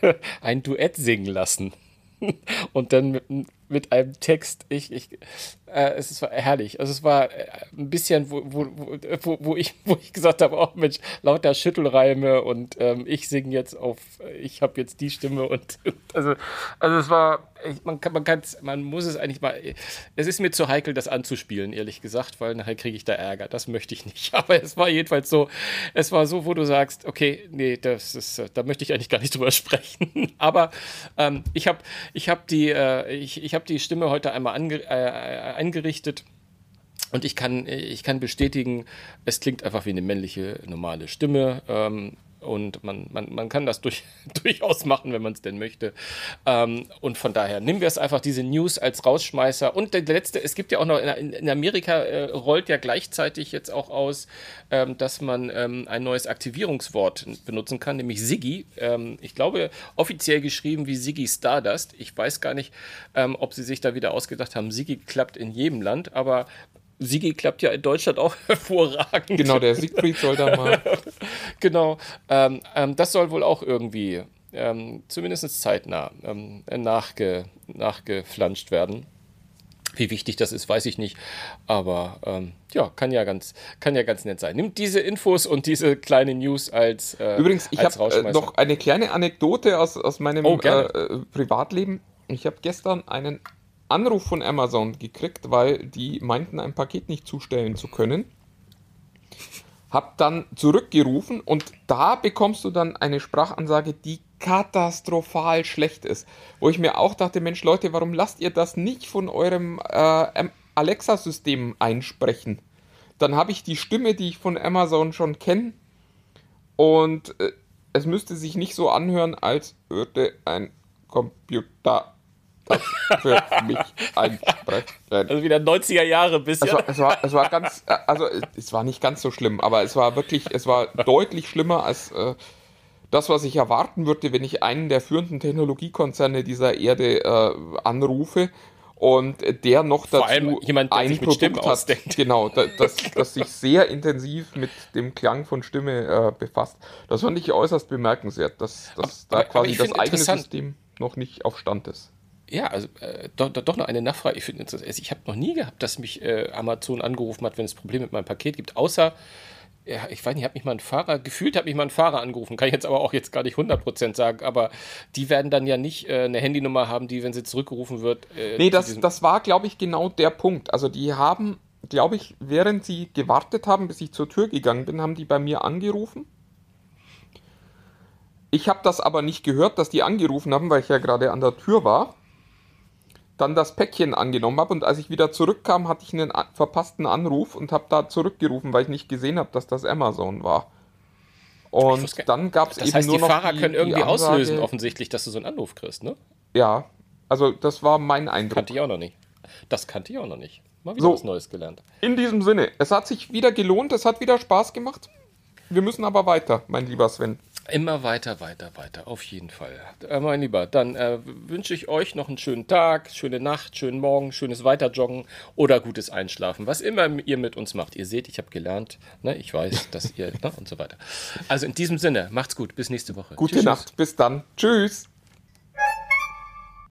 ein Duett singen lassen. Und dann mit, mit einem Text, ich, ich, äh, es war herrlich. Also es war äh, ein bisschen, wo, wo, wo, wo, ich, wo ich gesagt habe, oh Mensch, lauter Schüttelreime und ähm, ich singe jetzt auf, ich habe jetzt die Stimme und also, also es war, ich, man kann, man kann, man muss es eigentlich mal, es ist mir zu heikel, das anzuspielen, ehrlich gesagt, weil nachher kriege ich da Ärger. Das möchte ich nicht. Aber es war jedenfalls so, es war so, wo du sagst, okay, nee, das ist, da möchte ich eigentlich gar nicht drüber sprechen. Aber ähm, ich habe, ich habe die, äh, ich, ich habe die Stimme heute einmal ange, äh, eingerichtet. Und ich kann, ich kann bestätigen, es klingt einfach wie eine männliche, normale Stimme. Ähm, und man, man, man kann das durch, durchaus machen, wenn man es denn möchte. Ähm, und von daher nehmen wir es einfach, diese News als Rausschmeißer. Und der letzte, es gibt ja auch noch, in, in Amerika äh, rollt ja gleichzeitig jetzt auch aus, ähm, dass man ähm, ein neues Aktivierungswort benutzen kann, nämlich Siggy. Ähm, ich glaube, offiziell geschrieben wie Siggy Stardust. Ich weiß gar nicht, ähm, ob sie sich da wieder ausgedacht haben. Siggy klappt in jedem Land, aber Sigi klappt ja in Deutschland auch hervorragend. Genau, der Siegfried soll da mal. genau. Ähm, ähm, das soll wohl auch irgendwie ähm, zumindest zeitnah ähm, nachge, nachgeflanscht werden. Wie wichtig das ist, weiß ich nicht. Aber ähm, ja, kann ja ganz, kann ja ganz nett sein. Nimmt diese Infos und diese kleine News als. Äh, Übrigens, ich habe äh, noch eine kleine Anekdote aus, aus meinem oh, äh, Privatleben. Ich habe gestern einen Anruf von Amazon gekriegt, weil die meinten, ein Paket nicht zustellen zu können. Hab dann zurückgerufen und da bekommst du dann eine Sprachansage, die katastrophal schlecht ist. Wo ich mir auch dachte, Mensch Leute, warum lasst ihr das nicht von eurem äh, Alexa-System einsprechen? Dann habe ich die Stimme, die ich von Amazon schon kenne und äh, es müsste sich nicht so anhören, als würde ein Computer das für mich einsprechen. Also wieder 90er Jahre bisschen. Es war, es war, es war ganz, also es war nicht ganz so schlimm, aber es war wirklich, es war deutlich schlimmer als äh, das, was ich erwarten würde, wenn ich einen der führenden Technologiekonzerne dieser Erde äh, anrufe und der noch dazu allem jemand, der ein Produkt hat, ausdenkt. genau, das, das sich sehr intensiv mit dem Klang von Stimme äh, befasst. Das fand ich äußerst bemerkenswert, dass, dass aber, da quasi das eigene System noch nicht auf Stand ist. Ja, also äh, doch, doch, noch eine Nachfrage. Ich, also ich habe noch nie gehabt, dass mich äh, Amazon angerufen hat, wenn es Probleme mit meinem Paket gibt, außer, ja, ich weiß nicht, hat mich mal ein Fahrer, gefühlt hat mich mal ein Fahrer angerufen, kann ich jetzt aber auch jetzt gar nicht 100% sagen, aber die werden dann ja nicht äh, eine Handynummer haben, die, wenn sie zurückgerufen wird. Äh, nee, das, das war, glaube ich, genau der Punkt. Also die haben, glaube ich, während sie gewartet haben, bis ich zur Tür gegangen bin, haben die bei mir angerufen. Ich habe das aber nicht gehört, dass die angerufen haben, weil ich ja gerade an der Tür war dann das Päckchen angenommen habe und als ich wieder zurückkam, hatte ich einen verpassten Anruf und habe da zurückgerufen, weil ich nicht gesehen habe, dass das Amazon war. Und dann gab es eben heißt, nur noch die Fahrer die, können irgendwie Ansage, auslösen offensichtlich, dass du so einen Anruf kriegst, ne? Ja, also das war mein Eindruck. Kannte ich auch noch nicht. Das kannte ich auch noch nicht. Mal wieder so, was Neues gelernt. In diesem Sinne, es hat sich wieder gelohnt, es hat wieder Spaß gemacht. Wir müssen aber weiter, mein lieber Sven. Immer weiter, weiter, weiter, auf jeden Fall. Äh, mein Lieber, dann äh, wünsche ich euch noch einen schönen Tag, schöne Nacht, schönen Morgen, schönes Weiterjoggen oder gutes Einschlafen, was immer ihr mit uns macht. Ihr seht, ich habe gelernt, ne? ich weiß, dass ihr, ne? und so weiter. Also in diesem Sinne, macht's gut, bis nächste Woche. Gute tschüss, Nacht, tschüss. bis dann. Tschüss.